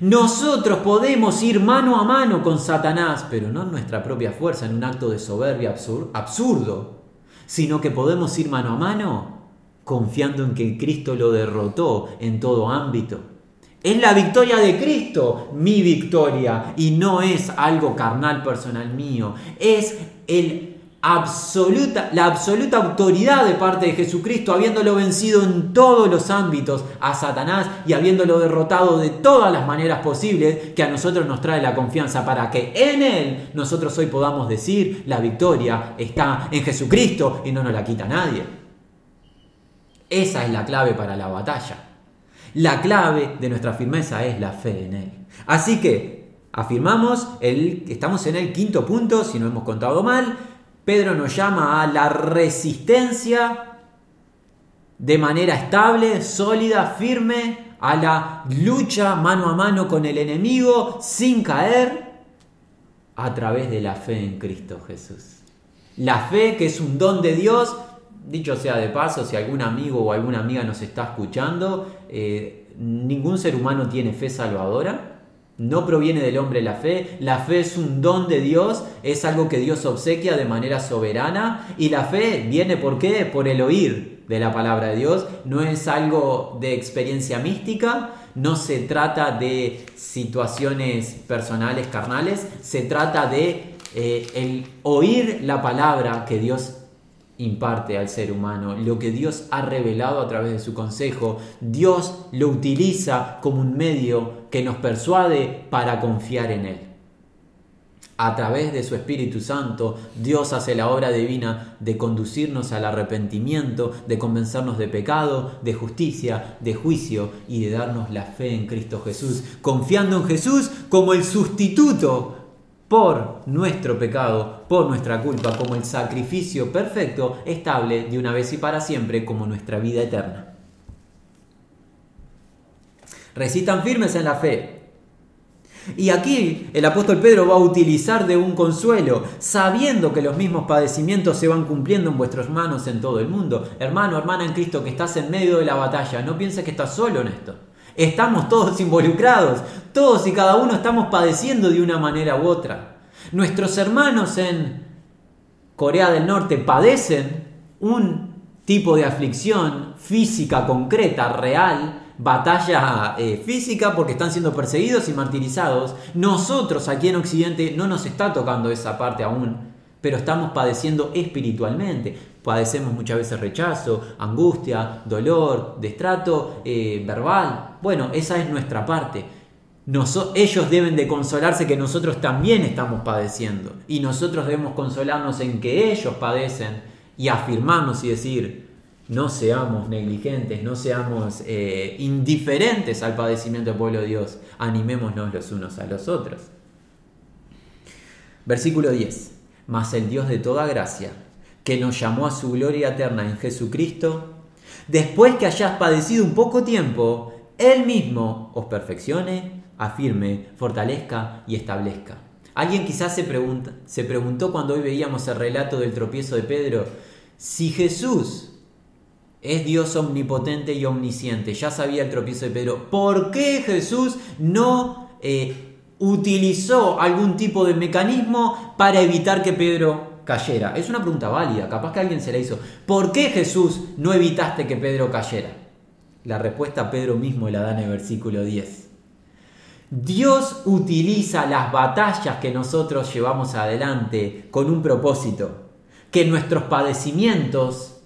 Nosotros podemos ir mano a mano con Satanás, pero no en nuestra propia fuerza, en un acto de soberbia absurdo, sino que podemos ir mano a mano confiando en que Cristo lo derrotó en todo ámbito. Es la victoria de Cristo, mi victoria, y no es algo carnal personal mío. Es el absoluta, la absoluta autoridad de parte de Jesucristo, habiéndolo vencido en todos los ámbitos a Satanás y habiéndolo derrotado de todas las maneras posibles, que a nosotros nos trae la confianza para que en Él nosotros hoy podamos decir, la victoria está en Jesucristo y no nos la quita nadie. Esa es la clave para la batalla. La clave de nuestra firmeza es la fe en Él. Así que afirmamos, el, estamos en el quinto punto, si no hemos contado mal, Pedro nos llama a la resistencia de manera estable, sólida, firme a la lucha mano a mano con el enemigo sin caer a través de la fe en Cristo Jesús. La fe que es un don de Dios, dicho sea de paso, si algún amigo o alguna amiga nos está escuchando, eh, ningún ser humano tiene fe salvadora. No proviene del hombre la fe, la fe es un don de Dios, es algo que Dios obsequia de manera soberana y la fe viene por qué? Por el oír de la palabra de Dios, no es algo de experiencia mística, no se trata de situaciones personales, carnales, se trata de eh, el oír la palabra que Dios imparte al ser humano, lo que Dios ha revelado a través de su consejo, Dios lo utiliza como un medio que nos persuade para confiar en Él. A través de su Espíritu Santo, Dios hace la obra divina de conducirnos al arrepentimiento, de convencernos de pecado, de justicia, de juicio y de darnos la fe en Cristo Jesús, confiando en Jesús como el sustituto por nuestro pecado, por nuestra culpa, como el sacrificio perfecto, estable de una vez y para siempre, como nuestra vida eterna. Resistan firmes en la fe. Y aquí el apóstol Pedro va a utilizar de un consuelo, sabiendo que los mismos padecimientos se van cumpliendo en vuestras manos en todo el mundo. Hermano, hermana en Cristo, que estás en medio de la batalla, no pienses que estás solo en esto. Estamos todos involucrados, todos y cada uno estamos padeciendo de una manera u otra. Nuestros hermanos en Corea del Norte padecen un tipo de aflicción física, concreta, real, batalla eh, física porque están siendo perseguidos y martirizados. Nosotros aquí en Occidente no nos está tocando esa parte aún, pero estamos padeciendo espiritualmente. Padecemos muchas veces rechazo, angustia, dolor, destrato eh, verbal. Bueno, esa es nuestra parte. ellos deben de consolarse que nosotros también estamos padeciendo. Y nosotros debemos consolarnos en que ellos padecen y afirmarnos y decir, no seamos negligentes, no seamos eh, indiferentes al padecimiento del pueblo de Dios. Animémonos los unos a los otros. Versículo 10. Mas el Dios de toda gracia que nos llamó a su gloria eterna en Jesucristo, después que hayas padecido un poco tiempo, Él mismo os perfeccione, afirme, fortalezca y establezca. Alguien quizás se, preguntó cuando hoy veíamos el relato del tropiezo de Pedro, si Jesús es Dios omnipotente y omnisciente, ya sabía el tropiezo de Pedro, ¿por qué Jesús no eh, utilizó algún tipo de mecanismo para evitar que Pedro cayera? Es una pregunta válida, capaz que alguien se la hizo. ¿Por qué Jesús no evitaste que Pedro cayera? La respuesta Pedro mismo la da en el versículo 10. Dios utiliza las batallas que nosotros llevamos adelante con un propósito, que nuestros padecimientos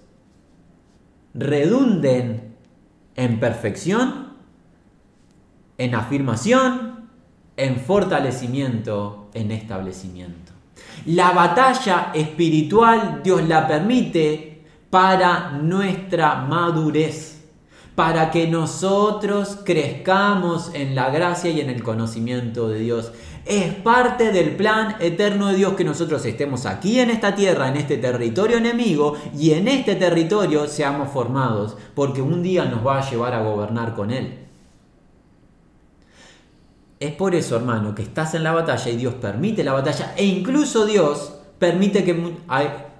redunden en perfección, en afirmación, en fortalecimiento, en establecimiento. La batalla espiritual Dios la permite para nuestra madurez, para que nosotros crezcamos en la gracia y en el conocimiento de Dios. Es parte del plan eterno de Dios que nosotros estemos aquí en esta tierra, en este territorio enemigo, y en este territorio seamos formados, porque un día nos va a llevar a gobernar con Él. Es por eso, hermano, que estás en la batalla y Dios permite la batalla e incluso Dios permite que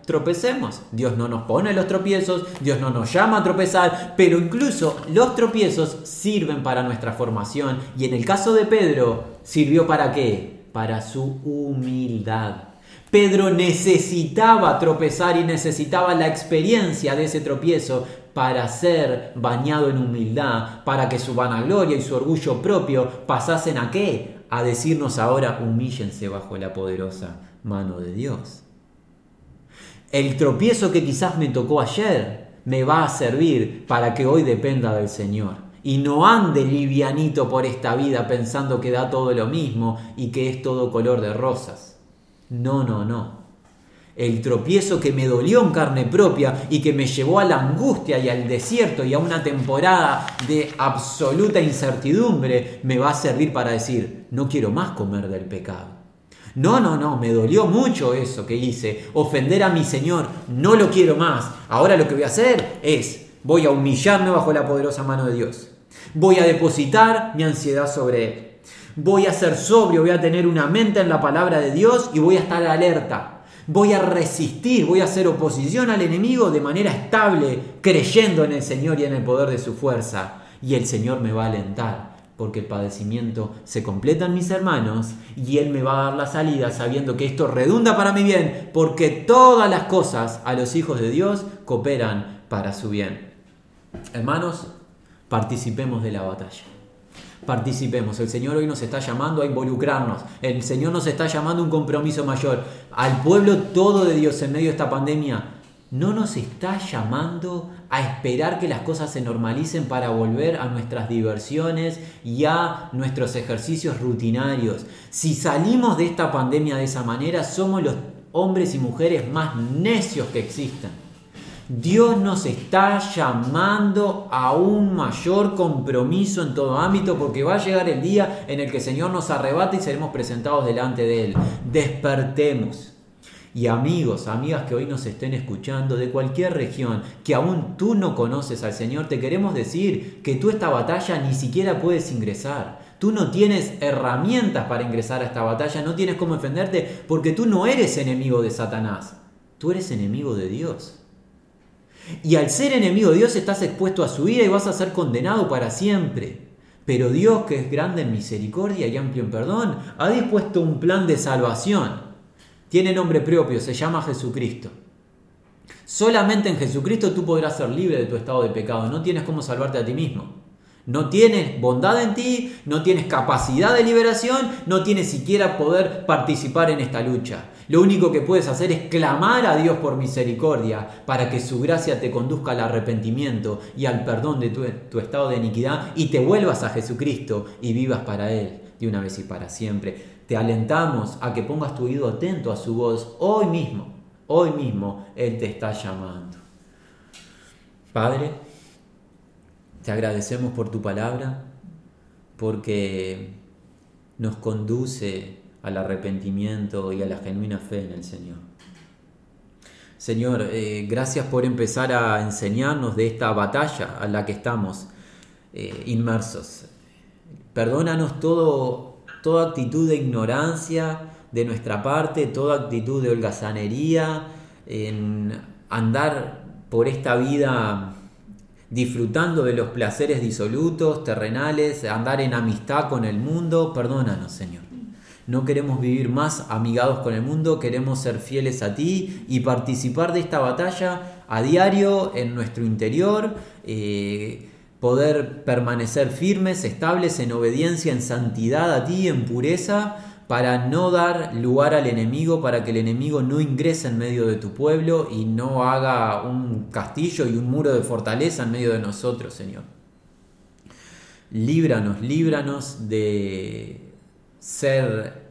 tropecemos. Dios no nos pone los tropiezos, Dios no nos llama a tropezar, pero incluso los tropiezos sirven para nuestra formación y en el caso de Pedro, ¿sirvió para qué? Para su humildad. Pedro necesitaba tropezar y necesitaba la experiencia de ese tropiezo para ser bañado en humildad, para que su vanagloria y su orgullo propio pasasen a qué? A decirnos ahora, humíllense bajo la poderosa mano de Dios. El tropiezo que quizás me tocó ayer me va a servir para que hoy dependa del Señor. Y no ande livianito por esta vida pensando que da todo lo mismo y que es todo color de rosas. No, no, no el tropiezo que me dolió en carne propia y que me llevó a la angustia y al desierto y a una temporada de absoluta incertidumbre, me va a servir para decir, no quiero más comer del pecado. No, no, no, me dolió mucho eso que hice, ofender a mi Señor, no lo quiero más. Ahora lo que voy a hacer es, voy a humillarme bajo la poderosa mano de Dios. Voy a depositar mi ansiedad sobre Él. Voy a ser sobrio, voy a tener una mente en la palabra de Dios y voy a estar alerta. Voy a resistir, voy a hacer oposición al enemigo de manera estable, creyendo en el Señor y en el poder de su fuerza. Y el Señor me va a alentar, porque el padecimiento se completa en mis hermanos y Él me va a dar la salida sabiendo que esto redunda para mi bien, porque todas las cosas a los hijos de Dios cooperan para su bien. Hermanos, participemos de la batalla participemos. El Señor hoy nos está llamando a involucrarnos. El Señor nos está llamando a un compromiso mayor. Al pueblo todo de Dios en medio de esta pandemia, no nos está llamando a esperar que las cosas se normalicen para volver a nuestras diversiones y a nuestros ejercicios rutinarios. Si salimos de esta pandemia de esa manera, somos los hombres y mujeres más necios que existen. Dios nos está llamando a un mayor compromiso en todo ámbito porque va a llegar el día en el que el Señor nos arrebate y seremos presentados delante de Él. Despertemos. Y amigos, amigas que hoy nos estén escuchando de cualquier región, que aún tú no conoces al Señor, te queremos decir que tú esta batalla ni siquiera puedes ingresar. Tú no tienes herramientas para ingresar a esta batalla, no tienes cómo defenderte porque tú no eres enemigo de Satanás, tú eres enemigo de Dios. Y al ser enemigo de Dios estás expuesto a su ira y vas a ser condenado para siempre. Pero Dios, que es grande en misericordia y amplio en perdón, ha dispuesto un plan de salvación. Tiene nombre propio, se llama Jesucristo. Solamente en Jesucristo tú podrás ser libre de tu estado de pecado. No tienes cómo salvarte a ti mismo. No tienes bondad en ti, no tienes capacidad de liberación, no tienes siquiera poder participar en esta lucha. Lo único que puedes hacer es clamar a Dios por misericordia para que su gracia te conduzca al arrepentimiento y al perdón de tu, estado de iniquidad y te vuelvas a Jesucristo y vivas para Él de una vez y para siempre. Te alentamos a que pongas tu oído atento a su voz hoy mismo. Hoy mismo Él te está llamando. Padre, te agradecemos por tu palabra, porque nos conduce al arrepentimiento y a la genuina fe en el Señor. Señor, eh, gracias por empezar a enseñarnos de esta batalla a la que estamos eh, inmersos. Perdónanos todo, toda actitud de ignorancia de nuestra parte, toda actitud de holgazanería, en andar por esta vida disfrutando de los placeres disolutos, terrenales, andar en amistad con el mundo. Perdónanos, Señor. No queremos vivir más amigados con el mundo, queremos ser fieles a ti y participar de esta batalla a diario en nuestro interior, eh, poder permanecer firmes, estables en obediencia, en santidad a ti, en pureza, para no dar lugar al enemigo, para que el enemigo no ingrese en medio de tu pueblo y no haga un castillo y un muro de fortaleza en medio de nosotros, Señor. Líbranos, líbranos de ser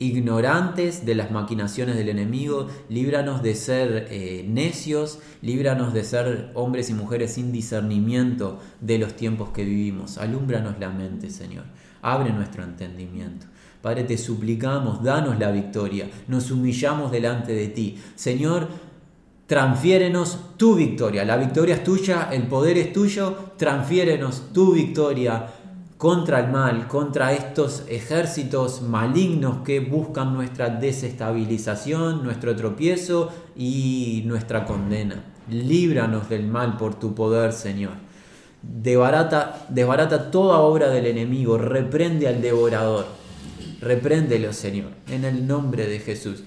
ignorantes de las maquinaciones del enemigo, líbranos de ser eh, necios, líbranos de ser hombres y mujeres sin discernimiento de los tiempos que vivimos. Alúmbranos la mente, Señor. Abre nuestro entendimiento. Padre, te suplicamos, danos la victoria. Nos humillamos delante de ti. Señor, transfiérenos tu victoria. La victoria es tuya, el poder es tuyo. Transfiérenos tu victoria contra el mal, contra estos ejércitos malignos que buscan nuestra desestabilización, nuestro tropiezo y nuestra condena. Líbranos del mal por tu poder, Señor. Desbarata, desbarata toda obra del enemigo, reprende al devorador. Repréndelo, Señor, en el nombre de Jesús.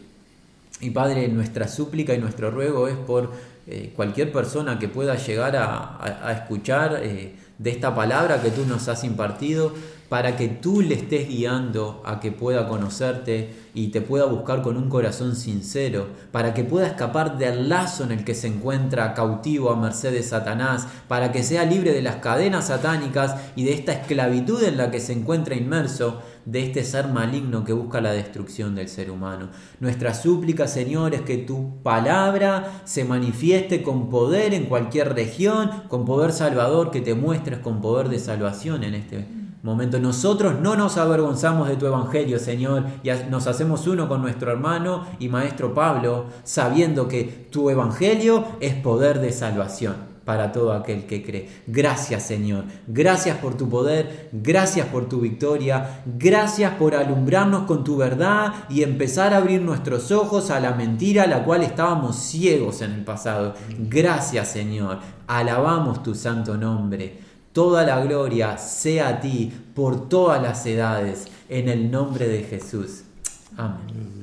Y Padre, nuestra súplica y nuestro ruego es por eh, cualquier persona que pueda llegar a, escuchar. Eh, de esta palabra que tú nos has impartido para que tú le estés guiando a que pueda conocerte y te pueda buscar con un corazón sincero, para que pueda escapar del lazo en el que se encuentra cautivo a merced de Satanás, para que sea libre de las cadenas satánicas y de esta esclavitud en la que se encuentra inmerso de este ser maligno que busca la destrucción del ser humano. Nuestra súplica, Señor, es que tu palabra se manifieste con poder en cualquier región, con poder salvador, que te muestres con poder de salvación en este momento. Nosotros no nos avergonzamos de tu evangelio, Señor, y nos hacemos uno con nuestro hermano y maestro Pablo, sabiendo que tu evangelio es poder de salvación. Para todo aquel que cree. Gracias Señor, gracias por tu poder, gracias por tu victoria, gracias por alumbrarnos con tu verdad y empezar a abrir nuestros ojos a la mentira a la cual estábamos ciegos en el pasado. Gracias Señor, alabamos tu santo nombre. Toda la gloria sea a ti por todas las edades, en el nombre de Jesús. Amén.